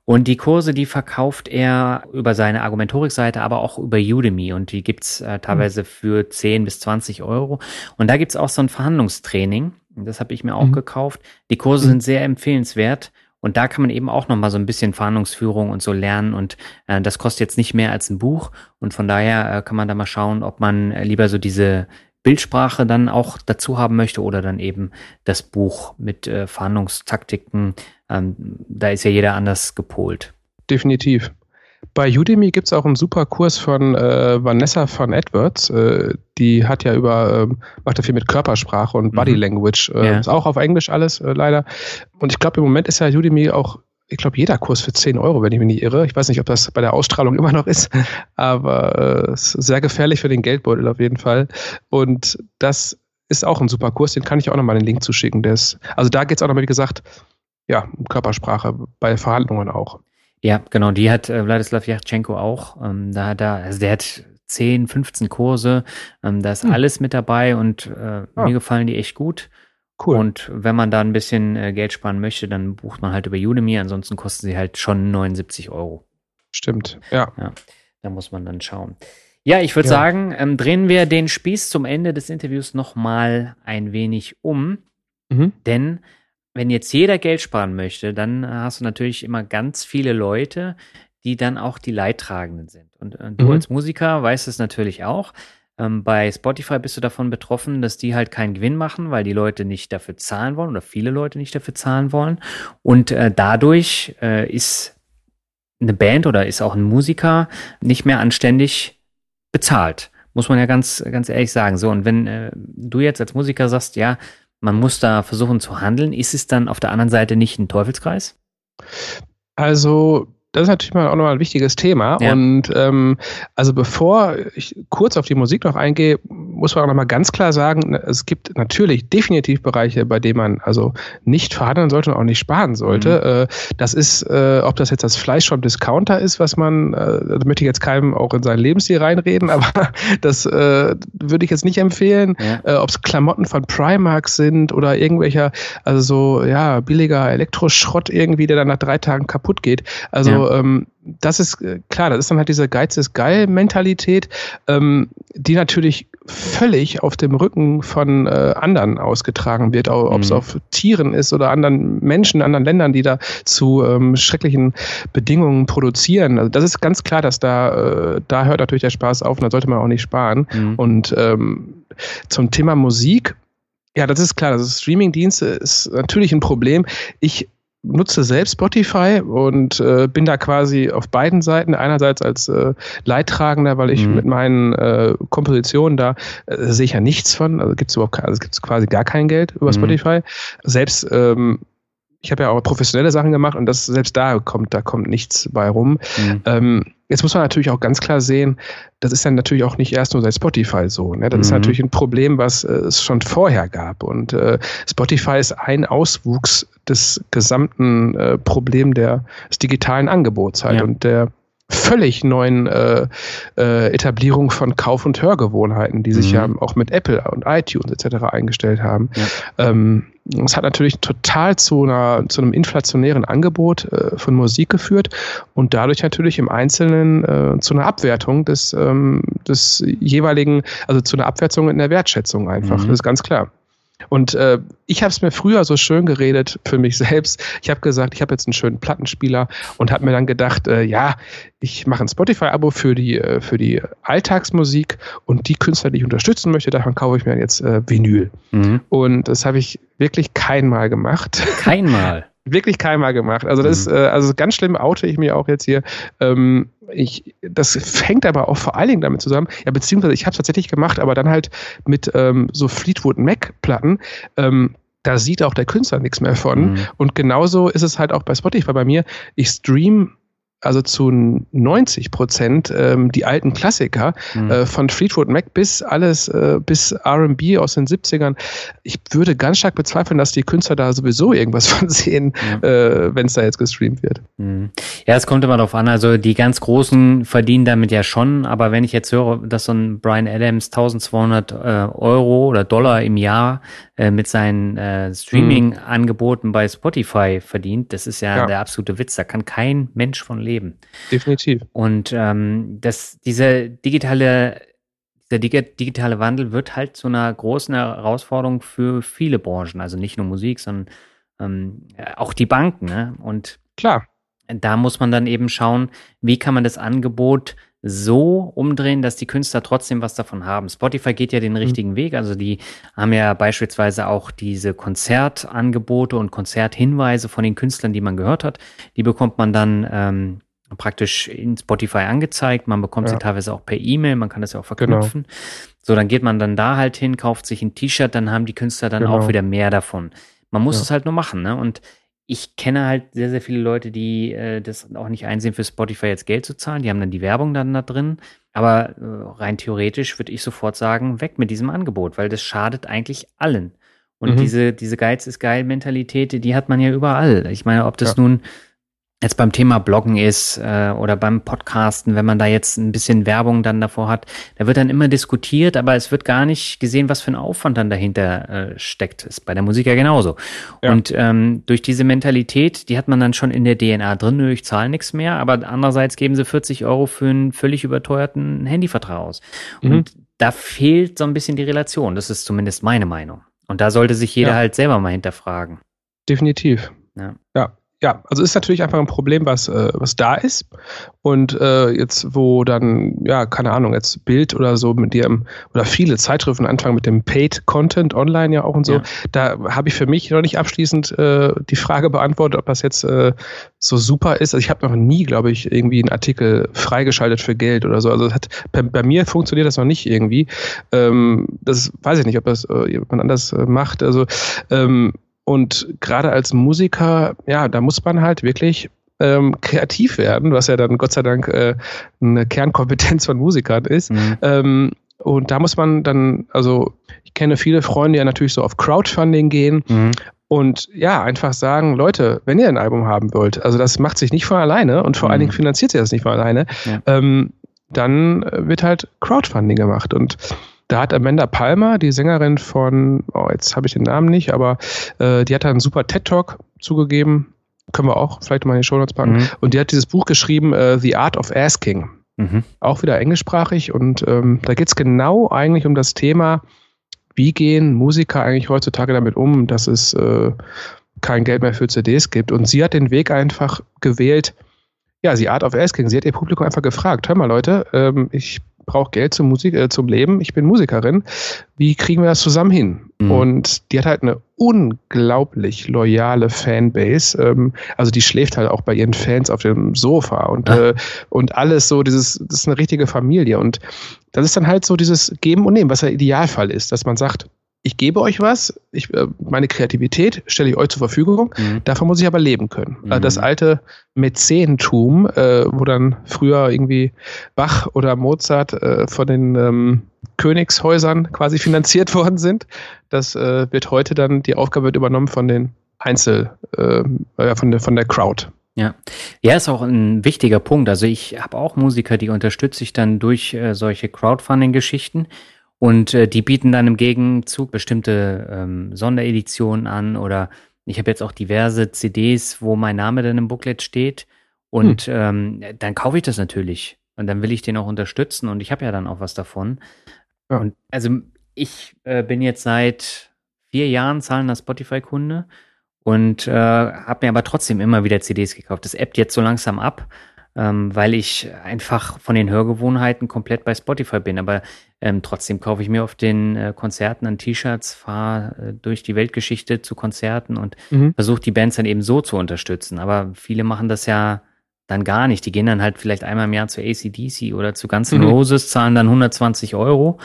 Und die Kurse, die verkauft er über seine Argumentorik-Seite, aber auch über Udemy. Und die gibt's äh, teilweise mhm. für 10 bis 20 Euro. Und da gibt's auch so ein Verhandlungstraining. Das habe ich mir auch mhm. gekauft. Die Kurse mhm. sind sehr empfehlenswert. Und da kann man eben auch noch mal so ein bisschen Verhandlungsführung und so lernen. Und äh, das kostet jetzt nicht mehr als ein Buch. Und von daher äh, kann man da mal schauen, ob man äh, lieber so diese Bildsprache dann auch dazu haben möchte oder dann eben das Buch mit äh, Verhandlungstaktiken. Ähm, da ist ja jeder anders gepolt. Definitiv. Bei Udemy gibt es auch einen super Kurs von äh, Vanessa von Edwards. Äh, die hat ja über, äh, macht ja viel mit Körpersprache und Body mhm. Language. Äh, ja. Ist auch auf Englisch alles, äh, leider. Und ich glaube, im Moment ist ja Udemy auch ich glaube, jeder Kurs für 10 Euro, wenn ich mich nicht irre. Ich weiß nicht, ob das bei der Ausstrahlung immer noch ist, aber äh, sehr gefährlich für den Geldbeutel auf jeden Fall. Und das ist auch ein super Kurs, den kann ich auch nochmal den Link zuschicken. Der ist, also da geht es auch nochmal, wie gesagt, ja, um Körpersprache, bei Verhandlungen auch. Ja, genau, die hat äh, Wladislav Yachtschenko auch. Ähm, da, da, also der hat 10, 15 Kurse, ähm, da ist hm. alles mit dabei und äh, ah. mir gefallen die echt gut. Cool. Und wenn man da ein bisschen äh, Geld sparen möchte, dann bucht man halt über Udemy. Ansonsten kosten sie halt schon 79 Euro. Stimmt, ja. ja da muss man dann schauen. Ja, ich würde ja. sagen, ähm, drehen wir den Spieß zum Ende des Interviews nochmal ein wenig um. Mhm. Denn wenn jetzt jeder Geld sparen möchte, dann hast du natürlich immer ganz viele Leute, die dann auch die Leidtragenden sind. Und äh, du mhm. als Musiker weißt es natürlich auch. Ähm, bei Spotify bist du davon betroffen, dass die halt keinen Gewinn machen, weil die Leute nicht dafür zahlen wollen oder viele Leute nicht dafür zahlen wollen. Und äh, dadurch äh, ist eine Band oder ist auch ein Musiker nicht mehr anständig bezahlt. Muss man ja ganz, ganz ehrlich sagen. So, und wenn äh, du jetzt als Musiker sagst, ja, man muss da versuchen zu handeln, ist es dann auf der anderen Seite nicht ein Teufelskreis? Also das ist natürlich mal auch nochmal ein wichtiges Thema. Ja. Und ähm, also bevor ich kurz auf die Musik noch eingehe, muss man auch nochmal ganz klar sagen, es gibt natürlich definitiv Bereiche, bei denen man also nicht verhandeln sollte und auch nicht sparen sollte. Mhm. Äh, das ist, äh, ob das jetzt das Fleisch vom Discounter ist, was man, äh, da möchte ich jetzt keinem auch in seinen Lebensstil reinreden, aber das äh, würde ich jetzt nicht empfehlen. Ja. Äh, ob es Klamotten von Primark sind oder irgendwelcher, also so, ja, billiger Elektroschrott irgendwie, der dann nach drei Tagen kaputt geht. Also ja ähm, das ist äh, klar, das ist dann halt diese Geiz ist geil Mentalität, ähm, die natürlich völlig auf dem Rücken von äh, anderen ausgetragen wird, ob es mhm. auf Tieren ist oder anderen Menschen, anderen Ländern, die da zu ähm, schrecklichen Bedingungen produzieren. Also das ist ganz klar, dass da, äh, da hört natürlich der Spaß auf und da sollte man auch nicht sparen. Mhm. Und ähm, zum Thema Musik, ja, das ist klar. Also Streamingdienste ist natürlich ein Problem. Ich nutze selbst Spotify und äh, bin da quasi auf beiden Seiten. Einerseits als äh, Leidtragender, weil ich mhm. mit meinen äh, Kompositionen da äh, sehe ich ja nichts von. Also gibt es überhaupt also gibt's quasi gar kein Geld über mhm. Spotify. Selbst ähm, ich habe ja auch professionelle Sachen gemacht und das selbst da kommt, da kommt nichts bei rum. Mhm. Ähm, jetzt muss man natürlich auch ganz klar sehen, das ist dann natürlich auch nicht erst nur seit Spotify so. Ne? Das mhm. ist natürlich ein Problem, was äh, es schon vorher gab. Und äh, Spotify ist ein Auswuchs des gesamten äh, Problem der, des digitalen Angebots halt ja. und der völlig neuen äh, äh, Etablierung von Kauf- und Hörgewohnheiten, die sich mhm. ja auch mit Apple und iTunes etc. eingestellt haben. Ja. Ähm, es hat natürlich total zu, einer, zu einem inflationären Angebot äh, von Musik geführt und dadurch natürlich im Einzelnen äh, zu einer Abwertung des, ähm, des jeweiligen, also zu einer Abwertung in der Wertschätzung einfach. Mhm. Das ist ganz klar. Und äh, ich habe es mir früher so schön geredet für mich selbst. Ich habe gesagt, ich habe jetzt einen schönen Plattenspieler und habe mir dann gedacht, äh, ja, ich mache ein Spotify-Abo für die äh, für die Alltagsmusik und die Künstler, die ich unterstützen möchte, davon kaufe ich mir jetzt äh, Vinyl. Mhm. Und das habe ich wirklich keinmal gemacht. Keinmal. wirklich keinmal gemacht. Also das mhm. ist, äh, also ganz schlimm oute ich mir auch jetzt hier. Ähm, ich, das fängt aber auch vor allen Dingen damit zusammen, ja, beziehungsweise ich habe es tatsächlich gemacht, aber dann halt mit ähm, so Fleetwood Mac-Platten. Ähm, da sieht auch der Künstler nichts mehr von. Mhm. Und genauso ist es halt auch bei Spotify bei mir. Ich stream also zu 90 Prozent ähm, die alten Klassiker mhm. äh, von Fleetwood Mac bis alles, äh, bis RB aus den 70ern. Ich würde ganz stark bezweifeln, dass die Künstler da sowieso irgendwas von sehen, ja. äh, wenn es da jetzt gestreamt wird. Mhm. Ja, es kommt immer darauf an. Also die ganz Großen verdienen damit ja schon, aber wenn ich jetzt höre, dass so ein Brian Adams 1200 äh, Euro oder Dollar im Jahr äh, mit seinen äh, Streaming-Angeboten bei Spotify verdient, das ist ja, ja, der absolute Witz. Da kann kein Mensch von leben. Definitiv. Und ähm, das, diese digitale, dieser digitale Wandel wird halt zu einer großen Herausforderung für viele Branchen. Also nicht nur Musik, sondern ähm, auch die Banken. Ne? Und klar. Da muss man dann eben schauen, wie kann man das Angebot so umdrehen, dass die Künstler trotzdem was davon haben. Spotify geht ja den mhm. richtigen mhm. Weg. Also die haben ja beispielsweise auch diese Konzertangebote und Konzerthinweise von den Künstlern, die man gehört hat. Die bekommt man dann ähm, praktisch in Spotify angezeigt. Man bekommt ja. sie teilweise auch per E-Mail. Man kann das ja auch genau. verknüpfen. Genau. So, dann geht man dann da halt hin, kauft sich ein T-Shirt, dann haben die Künstler dann genau. auch wieder mehr davon. Man muss es halt nur machen, ne? Und ich kenne halt sehr, sehr viele Leute, die äh, das auch nicht einsehen, für Spotify jetzt Geld zu zahlen. Die haben dann die Werbung dann da drin. Aber äh, rein theoretisch würde ich sofort sagen, weg mit diesem Angebot, weil das schadet eigentlich allen. Und mhm. diese, diese Geiz ist geil Mentalität, die hat man ja überall. Ich meine, ob das ja. nun jetzt beim Thema Bloggen ist äh, oder beim Podcasten, wenn man da jetzt ein bisschen Werbung dann davor hat, da wird dann immer diskutiert, aber es wird gar nicht gesehen, was für ein Aufwand dann dahinter äh, steckt. Ist bei der Musik ja genauso. Ja. Und ähm, durch diese Mentalität, die hat man dann schon in der DNA drin, nö, ich zahle nichts mehr, aber andererseits geben sie 40 Euro für einen völlig überteuerten Handyvertrag aus. Mhm. Und da fehlt so ein bisschen die Relation. Das ist zumindest meine Meinung. Und da sollte sich jeder ja. halt selber mal hinterfragen. Definitiv. Ja. ja ja, also ist natürlich einfach ein Problem, was, äh, was da ist. Und äh, jetzt, wo dann, ja, keine Ahnung, jetzt Bild oder so mit dem, oder viele Zeitschriften anfangen mit dem Paid Content online ja auch und so, ja. da habe ich für mich noch nicht abschließend äh, die Frage beantwortet, ob das jetzt äh, so super ist. Also ich habe noch nie, glaube ich, irgendwie einen Artikel freigeschaltet für Geld oder so. Also hat, bei, bei, mir funktioniert das noch nicht irgendwie. Ähm, das weiß ich nicht, ob das äh, jemand anders äh, macht. Also ähm, und gerade als Musiker, ja, da muss man halt wirklich ähm, kreativ werden, was ja dann Gott sei Dank äh, eine Kernkompetenz von Musikern ist. Mhm. Ähm, und da muss man dann, also ich kenne viele Freunde, die ja natürlich so auf Crowdfunding gehen mhm. und ja, einfach sagen, Leute, wenn ihr ein Album haben wollt, also das macht sich nicht von alleine und vor mhm. allen Dingen finanziert sich das nicht von alleine, ja. ähm, dann wird halt Crowdfunding gemacht und da hat Amanda Palmer, die Sängerin von, oh, jetzt habe ich den Namen nicht, aber äh, die hat da einen super TED-Talk zugegeben. Können wir auch vielleicht mal in die Show Notes packen. Mhm. Und die hat dieses Buch geschrieben, äh, The Art of Asking. Mhm. Auch wieder englischsprachig. Und ähm, da geht es genau eigentlich um das Thema, wie gehen Musiker eigentlich heutzutage damit um, dass es äh, kein Geld mehr für CDs gibt. Und sie hat den Weg einfach gewählt, ja, sie Art of Asking. Sie hat ihr Publikum einfach gefragt, hör mal Leute, ähm, ich brauche Geld zum Musik, äh, zum Leben, ich bin Musikerin. Wie kriegen wir das zusammen hin? Mhm. Und die hat halt eine unglaublich loyale Fanbase. Ähm, also die schläft halt auch bei ihren Fans auf dem Sofa und, ah. äh, und alles so, dieses, das ist eine richtige Familie. Und das ist dann halt so dieses Geben und Nehmen, was der Idealfall ist, dass man sagt, ich gebe euch was, ich, äh, meine Kreativität stelle ich euch zur Verfügung, mhm. davon muss ich aber leben können. Mhm. Das alte Mäzenentum, äh, wo dann früher irgendwie Bach oder Mozart äh, von den ähm, Königshäusern quasi finanziert worden sind, das äh, wird heute dann, die Aufgabe wird übernommen von den Einzel, äh, von, der, von der Crowd. Ja, ja, ist auch ein wichtiger Punkt. Also ich habe auch Musiker, die unterstütze ich dann durch äh, solche Crowdfunding-Geschichten. Und äh, die bieten dann im Gegenzug bestimmte ähm, Sondereditionen an oder ich habe jetzt auch diverse CDs, wo mein Name dann im Booklet steht. Und hm. ähm, dann kaufe ich das natürlich. Und dann will ich den auch unterstützen und ich habe ja dann auch was davon. Ja. Und also ich äh, bin jetzt seit vier Jahren zahlender Spotify-Kunde und äh, habe mir aber trotzdem immer wieder CDs gekauft. Das appt jetzt so langsam ab ähm, weil ich einfach von den Hörgewohnheiten komplett bei Spotify bin. Aber ähm, trotzdem kaufe ich mir auf den äh, Konzerten an T-Shirts, fahre äh, durch die Weltgeschichte zu Konzerten und mhm. versuche die Bands dann eben so zu unterstützen. Aber viele machen das ja dann gar nicht. Die gehen dann halt vielleicht einmal im Jahr zu ACDC oder zu Guns N' mhm. Roses, zahlen dann 120 Euro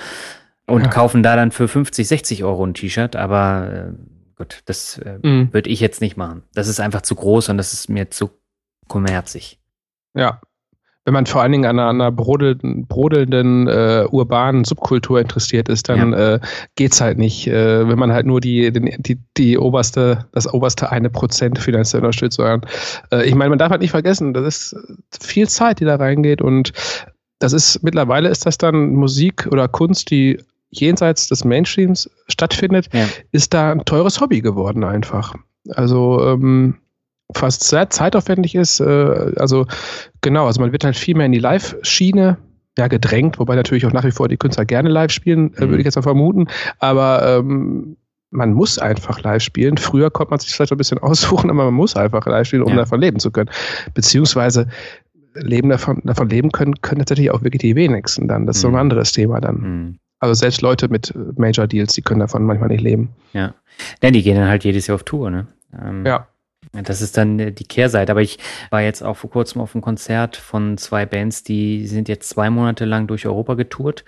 und ja. kaufen da dann für 50, 60 Euro ein T-Shirt. Aber äh, gut, das äh, mhm. würde ich jetzt nicht machen. Das ist einfach zu groß und das ist mir zu kommerzig. Ja, wenn man vor allen Dingen an einer, brodelnden, brodelnden äh, urbanen Subkultur interessiert ist, dann ja. äh, geht's halt nicht. Äh, wenn man halt nur die, die, die oberste, das oberste eine Prozent finanziell unterstützt, sondern äh, ich meine, man darf halt nicht vergessen, das ist viel Zeit, die da reingeht und das ist mittlerweile ist das dann Musik oder Kunst, die jenseits des Mainstreams stattfindet, ja. ist da ein teures Hobby geworden einfach. Also ähm, fast sehr zeitaufwendig ist. Äh, also genau, also man wird halt viel mehr in die Live-Schiene ja, gedrängt, wobei natürlich auch nach wie vor die Künstler gerne live spielen, äh, mhm. würde ich jetzt mal vermuten. Aber ähm, man muss einfach live spielen. Früher konnte man sich vielleicht ein bisschen aussuchen, aber man muss einfach live spielen, um ja. davon leben zu können. Beziehungsweise leben davon, davon leben können, können tatsächlich auch wirklich die wenigsten dann. Das ist mhm. so ein mhm. anderes Thema dann. Mhm. Also selbst Leute mit Major Deals, die können davon manchmal nicht leben. Ja. Ja, die gehen dann halt jedes Jahr auf Tour, ne? Ähm, ja. Das ist dann äh, die Kehrseite. Aber ich war jetzt auch vor kurzem auf einem Konzert von zwei Bands, die sind jetzt zwei Monate lang durch Europa getourt.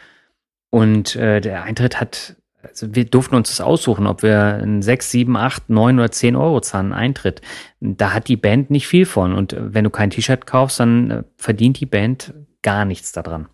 Und äh, der Eintritt hat, also wir durften uns das aussuchen, ob wir einen 6, 7, 8, 9 oder 10 Euro zahlen Eintritt. Da hat die Band nicht viel von. Und äh, wenn du kein T-Shirt kaufst, dann äh, verdient die Band gar nichts daran.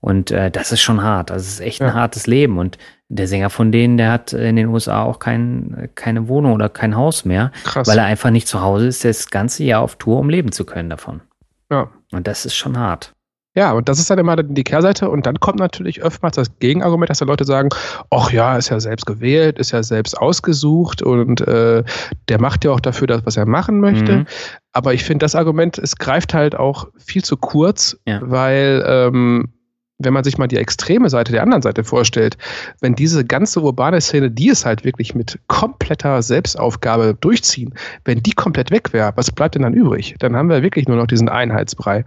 Und äh, das ist schon hart. Also es ist echt ja. ein hartes Leben. Und der Sänger von denen, der hat in den USA auch kein, keine Wohnung oder kein Haus mehr, Krass. weil er einfach nicht zu Hause ist, das ganze Jahr auf Tour, um leben zu können davon. Ja. Und das ist schon hart. Ja, und das ist dann immer die Kehrseite. Und dann kommt natürlich oftmals das Gegenargument, dass da Leute sagen, ach ja, ist ja selbst gewählt, ist ja selbst ausgesucht und äh, der macht ja auch dafür das, was er machen möchte. Mhm. Aber ich finde, das Argument, es greift halt auch viel zu kurz, ja. weil ähm, wenn man sich mal die extreme Seite der anderen Seite vorstellt, wenn diese ganze urbane Szene, die es halt wirklich mit kompletter Selbstaufgabe durchziehen, wenn die komplett weg wäre, was bleibt denn dann übrig? Dann haben wir wirklich nur noch diesen Einheitsbrei.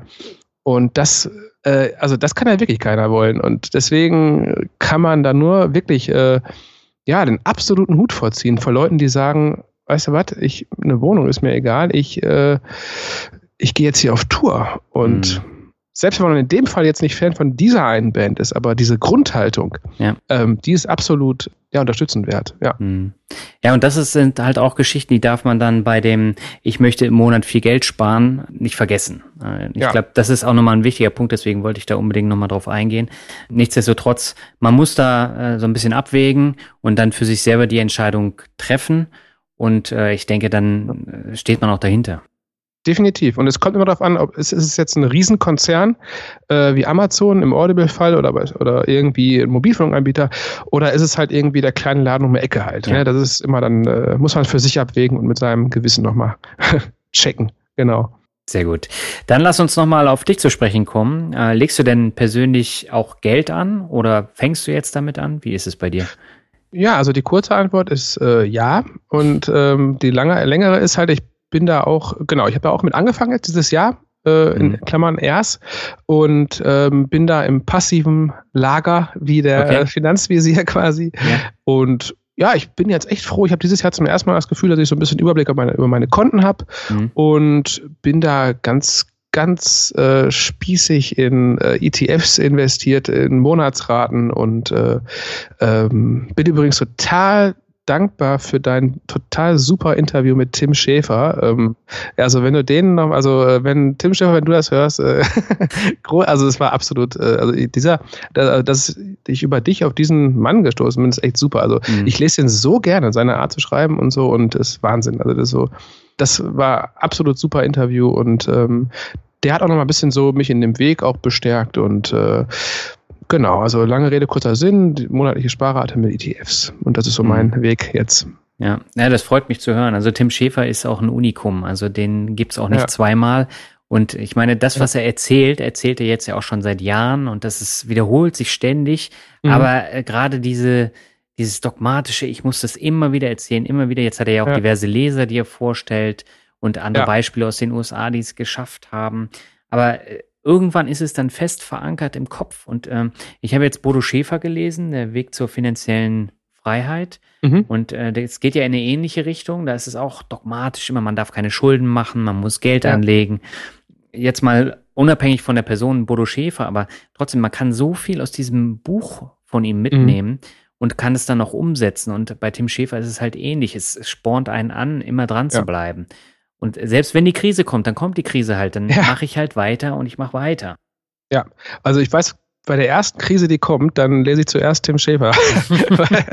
Und das, äh, also das kann ja wirklich keiner wollen. Und deswegen kann man da nur wirklich, äh, ja, den absoluten Hut vorziehen vor Leuten, die sagen, weißt du was, ich, eine Wohnung ist mir egal, ich, äh, ich gehe jetzt hier auf Tour und mhm selbst wenn man in dem Fall jetzt nicht Fan von dieser einen Band ist, aber diese Grundhaltung, ja. ähm, die ist absolut ja, unterstützenswert. Ja. Hm. ja, und das ist, sind halt auch Geschichten, die darf man dann bei dem Ich möchte im Monat viel Geld sparen nicht vergessen. Äh, ich ja. glaube, das ist auch nochmal ein wichtiger Punkt, deswegen wollte ich da unbedingt nochmal drauf eingehen. Nichtsdestotrotz, man muss da äh, so ein bisschen abwägen und dann für sich selber die Entscheidung treffen. Und äh, ich denke, dann äh, steht man auch dahinter. Definitiv. Und es kommt immer darauf an, ob es ist jetzt ein Riesenkonzern äh, wie Amazon im Audible-Fall oder, oder irgendwie ein Mobilfunkanbieter oder ist es halt irgendwie der kleine Laden um die Ecke halt. Ja. Ne? Das ist immer dann, äh, muss man für sich abwägen und mit seinem Gewissen nochmal checken. Genau. Sehr gut. Dann lass uns nochmal auf dich zu sprechen kommen. Äh, legst du denn persönlich auch Geld an oder fängst du jetzt damit an? Wie ist es bei dir? Ja, also die kurze Antwort ist äh, ja. Und ähm, die lange, längere ist halt, ich bin da auch, genau, ich habe da auch mit angefangen jetzt dieses Jahr, äh, in mhm. Klammern erst, und ähm, bin da im passiven Lager wie der okay. Finanzvisier quasi. Ja. Und ja, ich bin jetzt echt froh. Ich habe dieses Jahr zum ersten Mal das Gefühl, dass ich so ein bisschen Überblick über meine, über meine Konten habe mhm. und bin da ganz, ganz äh, spießig in äh, ETFs investiert, in Monatsraten und äh, ähm, bin übrigens total dankbar für dein total super Interview mit Tim Schäfer. Ähm, also wenn du den noch, also äh, wenn Tim Schäfer, wenn du das hörst, äh, also es war absolut, äh, also dieser, dass ich über dich auf diesen Mann gestoßen bin, ist echt super. Also mhm. ich lese ihn so gerne, seine Art zu schreiben und so und das ist Wahnsinn. Also das so, das war absolut super Interview und ähm, der hat auch noch mal ein bisschen so mich in dem Weg auch bestärkt und äh, Genau, also lange Rede, kurzer Sinn, die monatliche Sparrate mit ETFs. Und das ist so mein mhm. Weg jetzt. Ja. ja, das freut mich zu hören. Also Tim Schäfer ist auch ein Unikum. Also den gibt's auch nicht ja. zweimal. Und ich meine, das, was er erzählt, erzählt er jetzt ja auch schon seit Jahren und das ist, wiederholt sich ständig. Mhm. Aber äh, gerade diese, dieses dogmatische, ich muss das immer wieder erzählen, immer wieder. Jetzt hat er ja auch ja. diverse Leser, die er vorstellt und andere ja. Beispiele aus den USA, die es geschafft haben. Aber äh, irgendwann ist es dann fest verankert im Kopf. Und ähm, ich habe jetzt Bodo Schäfer gelesen, der Weg zur finanziellen Freiheit. Mhm. Und äh, es geht ja in eine ähnliche Richtung. Da ist es auch dogmatisch immer, man darf keine Schulden machen, man muss Geld ja. anlegen. Jetzt mal unabhängig von der Person Bodo Schäfer, aber trotzdem, man kann so viel aus diesem Buch von ihm mitnehmen. Mhm. Und kann es dann auch umsetzen. Und bei Tim Schäfer ist es halt ähnlich. Es, es spornt einen an, immer dran ja. zu bleiben. Und selbst wenn die Krise kommt, dann kommt die Krise halt, dann ja. mache ich halt weiter und ich mache weiter. Ja, also ich weiß bei der ersten Krise, die kommt, dann lese ich zuerst Tim Schäfer. weil,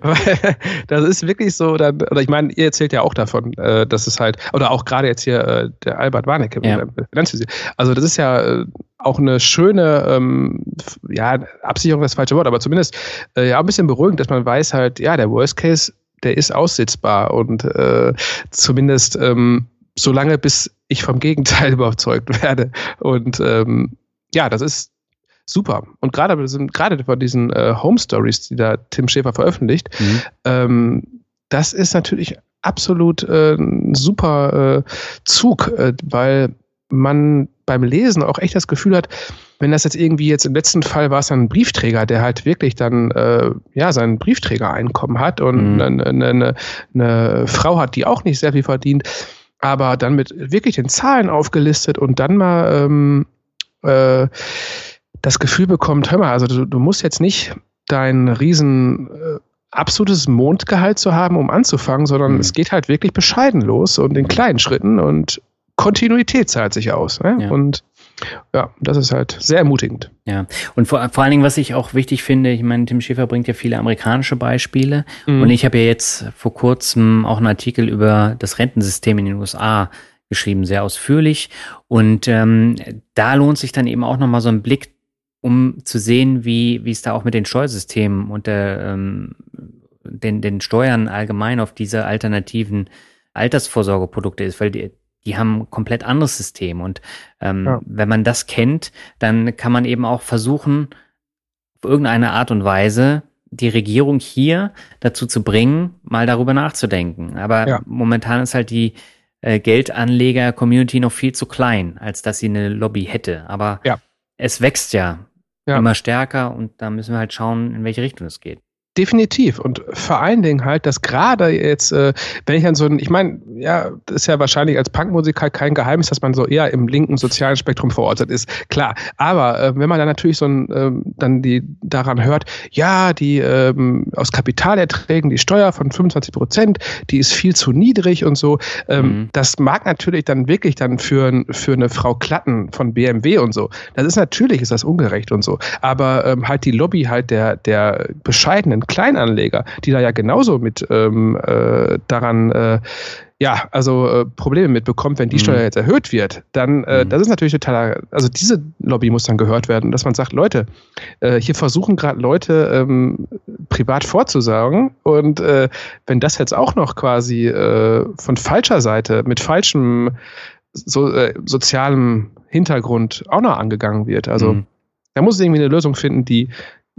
weil, das ist wirklich so, dann, oder ich meine, ihr erzählt ja auch davon, äh, dass es halt, oder auch gerade jetzt hier äh, der Albert Warnecke, ja. also das ist ja äh, auch eine schöne, ähm, ja, Absicherung ist das falsche Wort, aber zumindest äh, ja ein bisschen beruhigend, dass man weiß halt, ja, der Worst Case, der ist aussitzbar und äh, zumindest ähm, solange bis ich vom Gegenteil überzeugt werde. Und ähm, ja, das ist super. Und gerade gerade von diesen äh, Home Stories, die da Tim Schäfer veröffentlicht, mhm. ähm, das ist natürlich absolut äh, ein super äh, Zug, äh, weil man beim Lesen auch echt das Gefühl hat, wenn das jetzt irgendwie jetzt im letzten Fall war es dann ein Briefträger, der halt wirklich dann äh, ja sein Briefträgereinkommen hat und mhm. eine, eine, eine Frau hat, die auch nicht sehr viel verdient, aber dann mit wirklich den Zahlen aufgelistet und dann mal ähm, äh, das Gefühl bekommt, hör mal, also du, du musst jetzt nicht dein riesen äh, absolutes Mondgehalt zu haben, um anzufangen, sondern mhm. es geht halt wirklich bescheiden los und in kleinen Schritten und Kontinuität zahlt sich aus. Ne? Ja. Und ja, das ist halt sehr ermutigend. Ja, und vor, vor allen Dingen, was ich auch wichtig finde, ich meine, Tim Schäfer bringt ja viele amerikanische Beispiele mhm. und ich habe ja jetzt vor kurzem auch einen Artikel über das Rentensystem in den USA geschrieben, sehr ausführlich und ähm, da lohnt sich dann eben auch nochmal so ein Blick um zu sehen, wie, wie es da auch mit den Steuersystemen und der, ähm, den, den Steuern allgemein auf diese alternativen Altersvorsorgeprodukte ist, weil die, die haben ein komplett anderes System. Und ähm, ja. wenn man das kennt, dann kann man eben auch versuchen, auf irgendeine Art und Weise die Regierung hier dazu zu bringen, mal darüber nachzudenken. Aber ja. momentan ist halt die äh, Geldanleger-Community noch viel zu klein, als dass sie eine Lobby hätte. Aber ja. es wächst ja ja. immer stärker und da müssen wir halt schauen, in welche Richtung es geht. Definitiv. Und vor allen Dingen halt, dass gerade jetzt, äh, wenn ich an so ein, ich meine, ja, das ist ja wahrscheinlich als Punkmusiker kein Geheimnis, dass man so eher im linken sozialen Spektrum verortet ist. Klar. Aber äh, wenn man dann natürlich so ein, äh, dann die daran hört, ja, die ähm, aus Kapitalerträgen, die Steuer von 25 Prozent, die ist viel zu niedrig und so, ähm, mhm. das mag natürlich dann wirklich dann für, für eine Frau Klatten von BMW und so. Das ist natürlich, ist das ungerecht und so. Aber ähm, halt die Lobby halt der, der bescheidenen Kleinanleger, die da ja genauso mit ähm, äh, daran äh, ja, also äh, Probleme mitbekommt, wenn die mhm. Steuer jetzt erhöht wird, dann, äh, mhm. das ist natürlich totaler, also diese Lobby muss dann gehört werden, dass man sagt, Leute, äh, hier versuchen gerade Leute ähm, privat vorzusagen und äh, wenn das jetzt auch noch quasi äh, von falscher Seite, mit falschem so, äh, sozialem Hintergrund auch noch angegangen wird, also mhm. da muss es irgendwie eine Lösung finden, die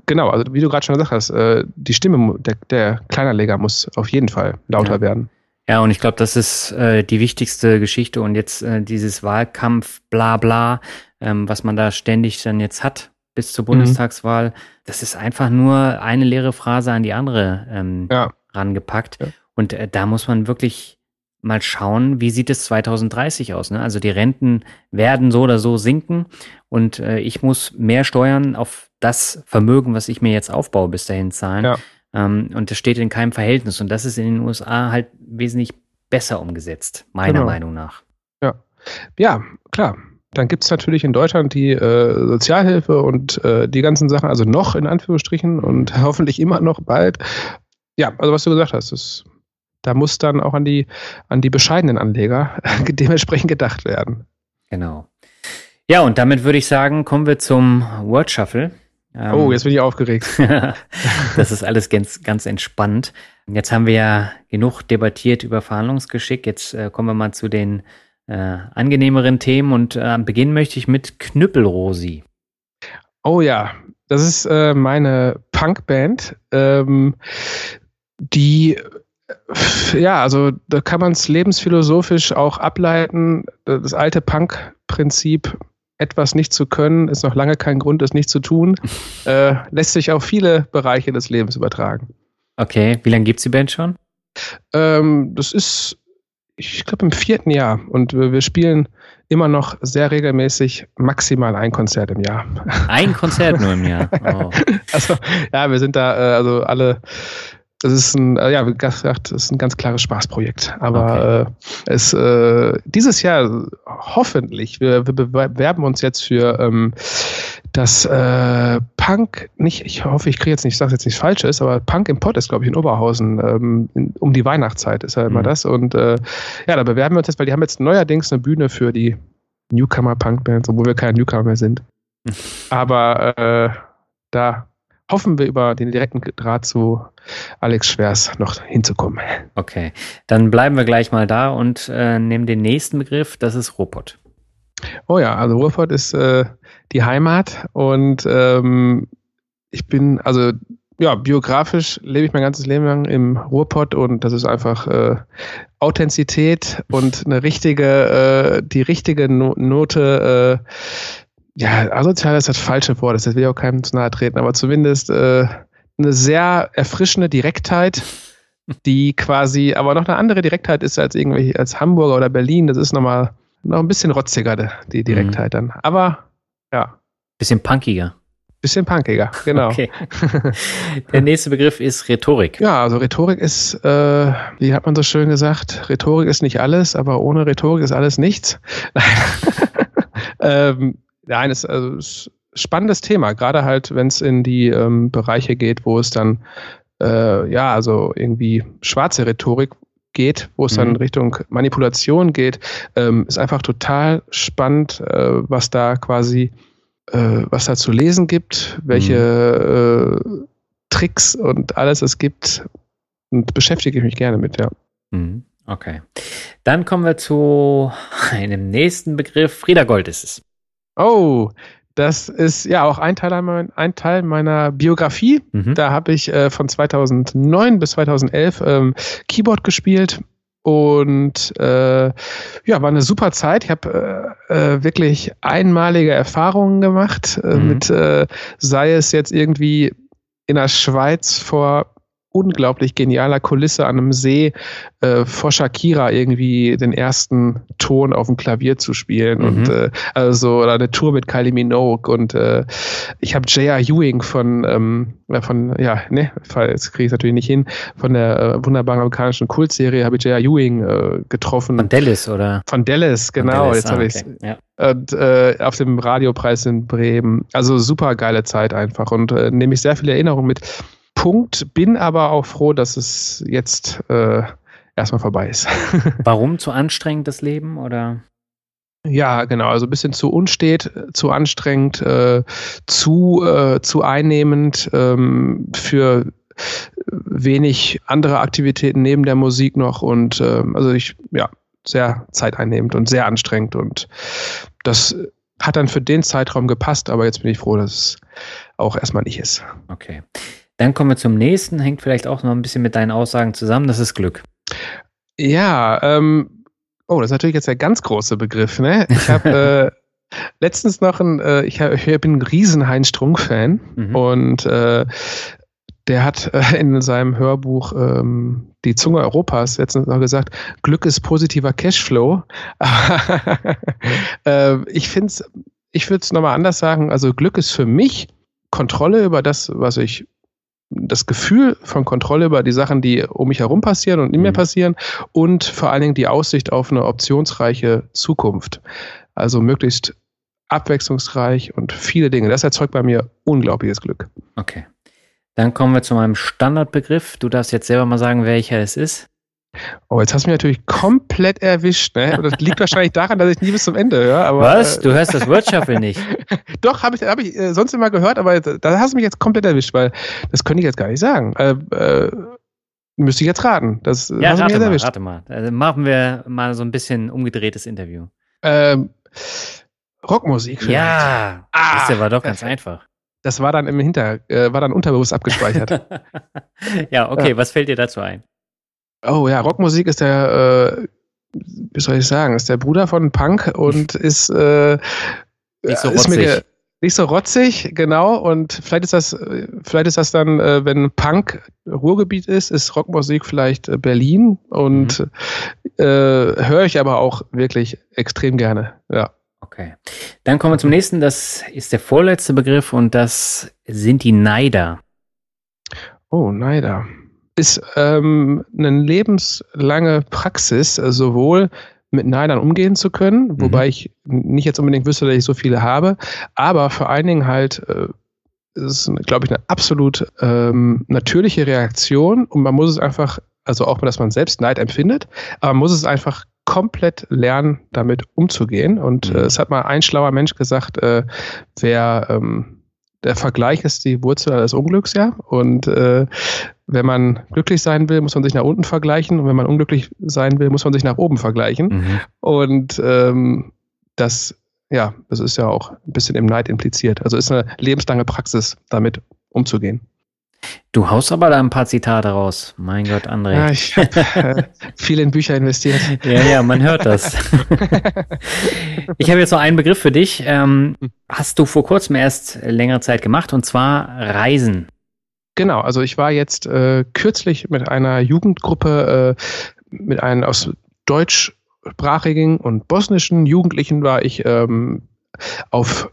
genau, also wie du gerade schon gesagt hast, äh, die Stimme der, der Kleinanleger muss auf jeden Fall lauter ja. werden. Ja, und ich glaube, das ist äh, die wichtigste Geschichte und jetzt äh, dieses Wahlkampf, bla bla, ähm, was man da ständig dann jetzt hat bis zur mhm. Bundestagswahl, mhm. das ist einfach nur eine leere Phrase an die andere ähm, ja. rangepackt. Ja. Und äh, da muss man wirklich mal schauen, wie sieht es 2030 aus. Ne? Also die Renten werden so oder so sinken und äh, ich muss mehr Steuern auf das Vermögen, was ich mir jetzt aufbaue, bis dahin zahlen. Ja. Ähm, und das steht in keinem Verhältnis. Und das ist in den USA halt wesentlich besser umgesetzt, meiner genau. Meinung nach. Ja, ja klar. Dann gibt es natürlich in Deutschland die äh, Sozialhilfe und äh, die ganzen Sachen, also noch in Anführungsstrichen und hoffentlich immer noch bald. Ja, also was du gesagt hast, ist, da muss dann auch an die, an die bescheidenen Anleger dementsprechend gedacht werden. Genau. Ja, und damit würde ich sagen, kommen wir zum Word Shuffle. Ähm, oh, jetzt bin ich aufgeregt. das ist alles ganz, ganz entspannt. Jetzt haben wir ja genug debattiert über Verhandlungsgeschick. Jetzt äh, kommen wir mal zu den äh, angenehmeren Themen und äh, am Beginn möchte ich mit Knüppelrosi. Oh ja, das ist äh, meine Punkband, ähm, die ja, also da kann man es lebensphilosophisch auch ableiten. Das alte Punk-Prinzip etwas nicht zu können, ist noch lange kein Grund, es nicht zu tun. äh, lässt sich auf viele Bereiche des Lebens übertragen. Okay, wie lange gibt es die Band schon? Ähm, das ist, ich glaube, im vierten Jahr. Und wir, wir, spielen immer noch sehr regelmäßig maximal ein Konzert im Jahr. Ein Konzert nur im Jahr? Oh. Also, ja, wir sind da, äh, also alle das ist ein, äh, ja, wie gesagt, das ist ein ganz klares Spaßprojekt. Aber okay. äh, es äh, dieses Jahr hoffentlich, wir, wir bewerben uns jetzt für ähm, das äh, Punk, nicht, ich hoffe, ich kriege jetzt nicht, ich sage jetzt nichts Falsches, aber Punk im Pod ist, glaube ich, in Oberhausen, ähm, in, um die Weihnachtszeit ist ja immer mhm. das. Und äh, ja, da bewerben wir uns jetzt, weil die haben jetzt neuerdings eine Bühne für die Newcomer-Punk-Bands, obwohl wir keine Newcomer mehr sind. aber äh, da hoffen wir über den direkten Draht zu Alex Schwers noch hinzukommen. Okay, dann bleiben wir gleich mal da und äh, nehmen den nächsten Begriff, das ist Ruhrpott. Oh ja, also Ruhrpott ist äh, die Heimat und ähm, ich bin, also ja, biografisch lebe ich mein ganzes Leben lang im Ruhrpott und das ist einfach äh, Authentizität und eine richtige, äh, die richtige no Note äh, ja, asozial ist das falsche Wort, das will ich auch keinem zu nahe treten, aber zumindest äh, eine sehr erfrischende Direktheit, die quasi aber noch eine andere Direktheit ist als irgendwie als Hamburger oder Berlin. Das ist nochmal noch ein bisschen rotziger, die Direktheit mhm. dann. Aber ja. Bisschen punkiger. Bisschen punkiger, genau. Okay. Der nächste Begriff ist Rhetorik. Ja, also Rhetorik ist, äh, wie hat man so schön gesagt, Rhetorik ist nicht alles, aber ohne Rhetorik ist alles nichts. ähm, Nein, es also, spannendes Thema, gerade halt, wenn es in die ähm, Bereiche geht, wo es dann, äh, ja, also irgendwie schwarze Rhetorik geht, wo es mhm. dann in Richtung Manipulation geht, ähm, ist einfach total spannend, äh, was da quasi, äh, was da zu lesen gibt, welche mhm. Tricks und alles es gibt und beschäftige ich mich gerne mit, ja. Mhm. Okay. Dann kommen wir zu einem nächsten Begriff. Frieda Gold ist es. Oh, das ist ja auch ein Teil, ein Teil meiner Biografie. Mhm. Da habe ich äh, von 2009 bis 2011 ähm, Keyboard gespielt und äh, ja, war eine super Zeit. Ich habe äh, äh, wirklich einmalige Erfahrungen gemacht äh, mhm. mit, äh, sei es jetzt irgendwie in der Schweiz vor unglaublich genialer Kulisse an einem See äh, vor Shakira irgendwie den ersten Ton auf dem Klavier zu spielen mhm. und äh, also oder eine Tour mit Kylie Minogue und äh, ich habe J.R. Ewing von ähm, von ja ne jetzt kriege ich es natürlich nicht hin von der äh, wunderbaren amerikanischen Kultserie habe ich J.R. Ewing äh, getroffen von Dallas oder von Dallas genau Dallas, jetzt ah, habe ich okay. ja. und äh, auf dem Radiopreis in Bremen also super geile Zeit einfach und äh, nehme ich sehr viele Erinnerungen mit Punkt, bin aber auch froh, dass es jetzt äh, erstmal vorbei ist. Warum zu anstrengend das Leben oder? Ja, genau, also ein bisschen zu unstet, zu anstrengend, äh, zu, äh, zu einnehmend ähm, für wenig andere Aktivitäten neben der Musik noch und ähm, also ich, ja, sehr zeiteinnehmend und sehr anstrengend und das hat dann für den Zeitraum gepasst, aber jetzt bin ich froh, dass es auch erstmal nicht ist. Okay. Dann kommen wir zum nächsten, hängt vielleicht auch noch ein bisschen mit deinen Aussagen zusammen, das ist Glück. Ja, ähm, oh, das ist natürlich jetzt der ganz große Begriff, ne? Ich habe äh, letztens noch ein, äh, ich, hab, ich bin ein riesen Heinz Strunk-Fan mhm. und äh, der hat äh, in seinem Hörbuch ähm, Die Zunge Europas letztens noch gesagt, Glück ist positiver Cashflow. äh, ich finde es, ich würde es nochmal anders sagen, also Glück ist für mich Kontrolle über das, was ich das Gefühl von Kontrolle über die Sachen, die um mich herum passieren und in mir mhm. passieren und vor allen Dingen die Aussicht auf eine optionsreiche Zukunft. Also möglichst abwechslungsreich und viele Dinge. Das erzeugt bei mir unglaubliches Glück. Okay. Dann kommen wir zu meinem Standardbegriff. Du darfst jetzt selber mal sagen, welcher es ist. Oh, jetzt hast du mich natürlich komplett erwischt. Ne? Das liegt wahrscheinlich daran, dass ich nie bis zum Ende höre. Aber, Was? Du hörst das Word Shuffle nicht? Doch, habe ich, hab ich äh, sonst immer gehört, aber da hast du mich jetzt komplett erwischt, weil das könnte ich jetzt gar nicht sagen. Äh, äh, müsste ich jetzt raten. Das ja, hast rate, mich mal, erwischt. rate mal. Also machen wir mal so ein bisschen umgedrehtes Interview. Ähm, Rockmusik vielleicht. Ja, ah, das war doch ganz einfach. Das war dann im Hinter, äh, war dann unterbewusst abgespeichert. ja, okay, ja. was fällt dir dazu ein? Oh ja, Rockmusik ist der, äh, wie soll ich sagen, ist der Bruder von Punk und ist, äh, nicht so ist mir nicht so rotzig, genau. Und vielleicht ist das, vielleicht ist das dann, äh, wenn Punk Ruhrgebiet ist, ist Rockmusik vielleicht äh, Berlin und mhm. äh, höre ich aber auch wirklich extrem gerne. Ja. Okay. Dann kommen wir zum nächsten. Das ist der vorletzte Begriff und das sind die Neider. Oh, Neider. Ist ähm, eine lebenslange Praxis, sowohl mit Neidern umgehen zu können, mhm. wobei ich nicht jetzt unbedingt wüsste, dass ich so viele habe, aber vor allen Dingen halt äh, ist, glaube ich, eine absolut ähm, natürliche Reaktion und man muss es einfach, also auch, dass man selbst Neid empfindet, aber man muss es einfach komplett lernen, damit umzugehen. Und mhm. äh, es hat mal ein schlauer Mensch gesagt, äh, wer ähm, der Vergleich ist die Wurzel des Unglücks, ja. Und äh, wenn man glücklich sein will, muss man sich nach unten vergleichen. Und wenn man unglücklich sein will, muss man sich nach oben vergleichen. Mhm. Und ähm, das, ja, das ist ja auch ein bisschen im Neid impliziert. Also ist eine lebenslange Praxis, damit umzugehen. Du haust aber da ein paar Zitate raus. Mein Gott, André. Ja, ich habe äh, viel in Bücher investiert. Ja, ja, man hört das. ich habe jetzt noch einen Begriff für dich. Ähm, hast du vor kurzem erst längere Zeit gemacht und zwar Reisen. Genau, also ich war jetzt äh, kürzlich mit einer Jugendgruppe, äh, mit einem aus deutschsprachigen und bosnischen Jugendlichen war ich ähm, auf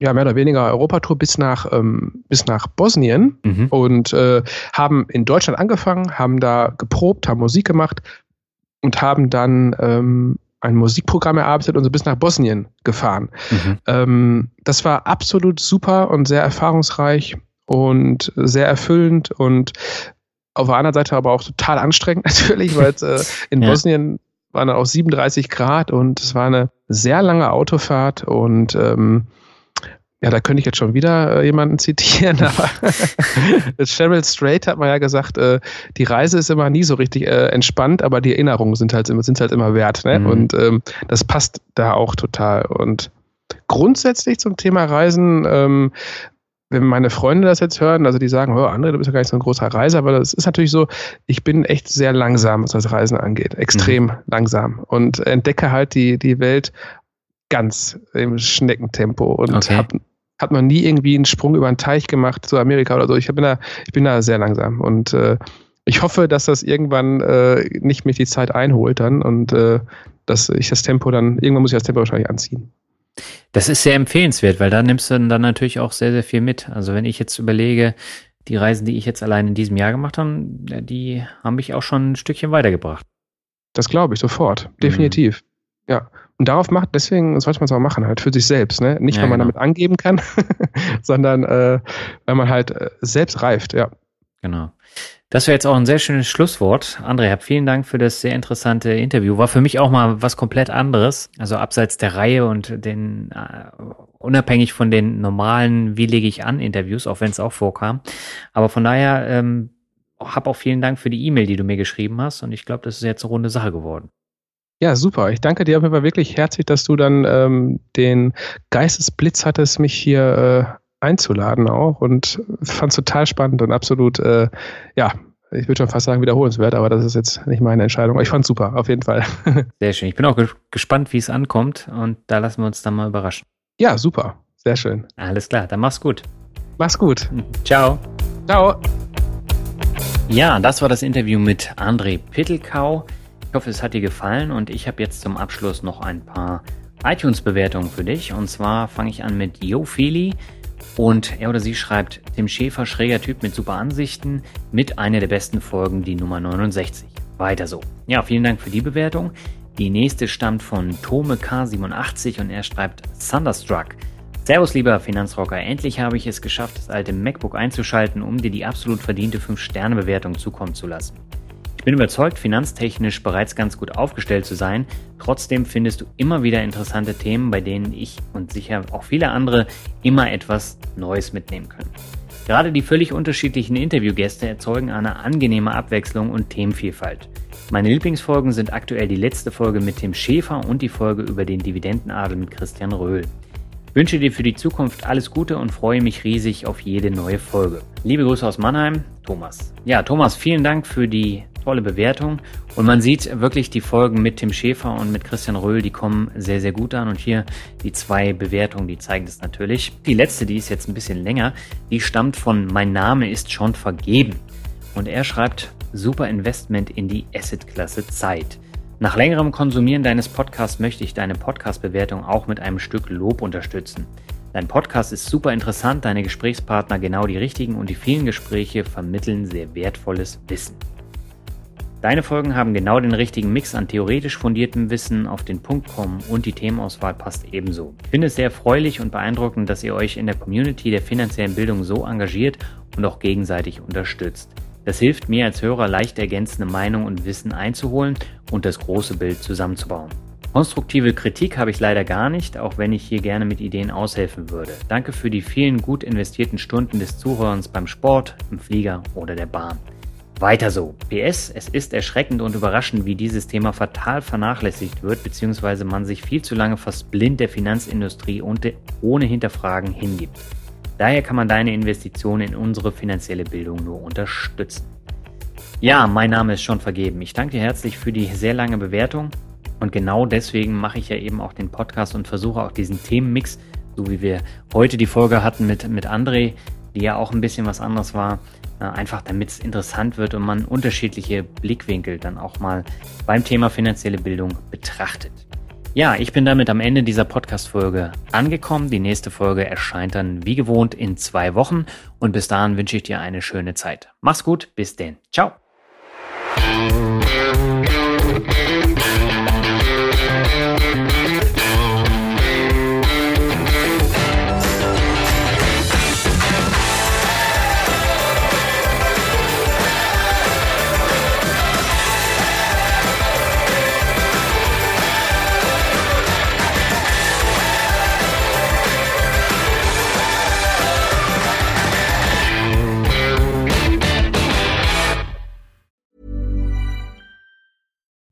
ja, mehr oder weniger Europatour bis nach, ähm, bis nach Bosnien mhm. und äh, haben in Deutschland angefangen, haben da geprobt, haben Musik gemacht und haben dann ähm, ein Musikprogramm erarbeitet und so bis nach Bosnien gefahren. Mhm. Ähm, das war absolut super und sehr erfahrungsreich und sehr erfüllend und auf der anderen Seite aber auch total anstrengend natürlich, weil äh, in ja. Bosnien waren dann auch 37 Grad und es war eine sehr lange Autofahrt und ähm, ja, da könnte ich jetzt schon wieder äh, jemanden zitieren, aber Cheryl Strait hat mal ja gesagt, äh, die Reise ist immer nie so richtig äh, entspannt, aber die Erinnerungen sind halt, sind halt immer wert. Ne? Mhm. Und ähm, das passt da auch total. Und grundsätzlich zum Thema Reisen, ähm, wenn meine Freunde das jetzt hören, also die sagen, oh, André, du bist ja gar nicht so ein großer Reiser, aber das ist natürlich so, ich bin echt sehr langsam, was das Reisen angeht. Extrem mhm. langsam. Und entdecke halt die, die Welt ganz im Schneckentempo und okay. habe hat man nie irgendwie einen Sprung über einen Teich gemacht zu Amerika oder so. Ich bin da, ich bin da sehr langsam und äh, ich hoffe, dass das irgendwann äh, nicht mich die Zeit einholt dann und äh, dass ich das Tempo dann, irgendwann muss ich das Tempo wahrscheinlich anziehen. Das ist sehr empfehlenswert, weil da nimmst du dann natürlich auch sehr, sehr viel mit. Also wenn ich jetzt überlege, die Reisen, die ich jetzt allein in diesem Jahr gemacht habe, die haben mich auch schon ein Stückchen weitergebracht. Das glaube ich sofort, definitiv. Mhm. Ja. Und darauf macht, deswegen sollte man es auch machen, halt für sich selbst, ne? Nicht, ja, weil man genau. damit angeben kann, sondern äh, weil man halt äh, selbst reift, ja. Genau. Das wäre jetzt auch ein sehr schönes Schlusswort. André, vielen Dank für das sehr interessante Interview. War für mich auch mal was komplett anderes. Also abseits der Reihe und den, uh, unabhängig von den normalen Wie lege ich an Interviews, auch wenn es auch vorkam. Aber von daher, ähm, hab auch vielen Dank für die E-Mail, die du mir geschrieben hast. Und ich glaube, das ist jetzt eine runde Sache geworden. Ja, super. Ich danke dir auf jeden Fall wirklich herzlich, dass du dann ähm, den Geistesblitz hattest, mich hier äh, einzuladen auch und fand es total spannend und absolut, äh, ja, ich würde schon fast sagen wiederholenswert, aber das ist jetzt nicht meine Entscheidung. Ich fand es super, auf jeden Fall. Sehr schön. Ich bin auch gespannt, wie es ankommt und da lassen wir uns dann mal überraschen. Ja, super. Sehr schön. Alles klar, dann mach's gut. Mach's gut. Ciao. Ciao. Ja, das war das Interview mit André Pittelkau. Ich hoffe, es hat dir gefallen und ich habe jetzt zum Abschluss noch ein paar iTunes-Bewertungen für dich. Und zwar fange ich an mit Yo Feli und er oder sie schreibt, Tim Schäfer, schräger Typ mit super Ansichten, mit einer der besten Folgen, die Nummer 69. Weiter so. Ja, vielen Dank für die Bewertung. Die nächste stammt von Tome K87 und er schreibt Thunderstruck. Servus, lieber Finanzrocker. Endlich habe ich es geschafft, das alte MacBook einzuschalten, um dir die absolut verdiente 5-Sterne-Bewertung zukommen zu lassen. Ich bin überzeugt, finanztechnisch bereits ganz gut aufgestellt zu sein. Trotzdem findest du immer wieder interessante Themen, bei denen ich und sicher auch viele andere immer etwas Neues mitnehmen können. Gerade die völlig unterschiedlichen Interviewgäste erzeugen eine angenehme Abwechslung und Themenvielfalt. Meine Lieblingsfolgen sind aktuell die letzte Folge mit Tim Schäfer und die Folge über den Dividendenadel mit Christian Röhl. Ich wünsche dir für die Zukunft alles Gute und freue mich riesig auf jede neue Folge. Liebe Grüße aus Mannheim, Thomas. Ja, Thomas, vielen Dank für die tolle Bewertung. Und man sieht wirklich die Folgen mit Tim Schäfer und mit Christian Röhl, die kommen sehr, sehr gut an. Und hier die zwei Bewertungen, die zeigen das natürlich. Die letzte, die ist jetzt ein bisschen länger, die stammt von Mein Name ist schon vergeben. Und er schreibt, super Investment in die Asset-Klasse Zeit. Nach längerem Konsumieren deines Podcasts möchte ich deine Podcast-Bewertung auch mit einem Stück Lob unterstützen. Dein Podcast ist super interessant, deine Gesprächspartner genau die richtigen und die vielen Gespräche vermitteln sehr wertvolles Wissen. Deine Folgen haben genau den richtigen Mix an theoretisch fundiertem Wissen, auf den Punkt kommen und die Themenauswahl passt ebenso. Ich finde es sehr erfreulich und beeindruckend, dass ihr euch in der Community der finanziellen Bildung so engagiert und auch gegenseitig unterstützt. Das hilft mir als Hörer leicht ergänzende Meinung und Wissen einzuholen und das große Bild zusammenzubauen. Konstruktive Kritik habe ich leider gar nicht, auch wenn ich hier gerne mit Ideen aushelfen würde. Danke für die vielen gut investierten Stunden des Zuhörens beim Sport, im Flieger oder der Bahn. Weiter so. PS, es ist erschreckend und überraschend, wie dieses Thema fatal vernachlässigt wird, beziehungsweise man sich viel zu lange fast blind der Finanzindustrie und ohne Hinterfragen hingibt. Daher kann man deine Investition in unsere finanzielle Bildung nur unterstützen. Ja, mein Name ist schon vergeben. Ich danke dir herzlich für die sehr lange Bewertung. Und genau deswegen mache ich ja eben auch den Podcast und versuche auch diesen Themenmix, so wie wir heute die Folge hatten mit, mit André, die ja auch ein bisschen was anderes war, einfach damit es interessant wird und man unterschiedliche Blickwinkel dann auch mal beim Thema finanzielle Bildung betrachtet. Ja, ich bin damit am Ende dieser Podcast-Folge angekommen. Die nächste Folge erscheint dann wie gewohnt in zwei Wochen und bis dahin wünsche ich dir eine schöne Zeit. Mach's gut, bis denn. Ciao.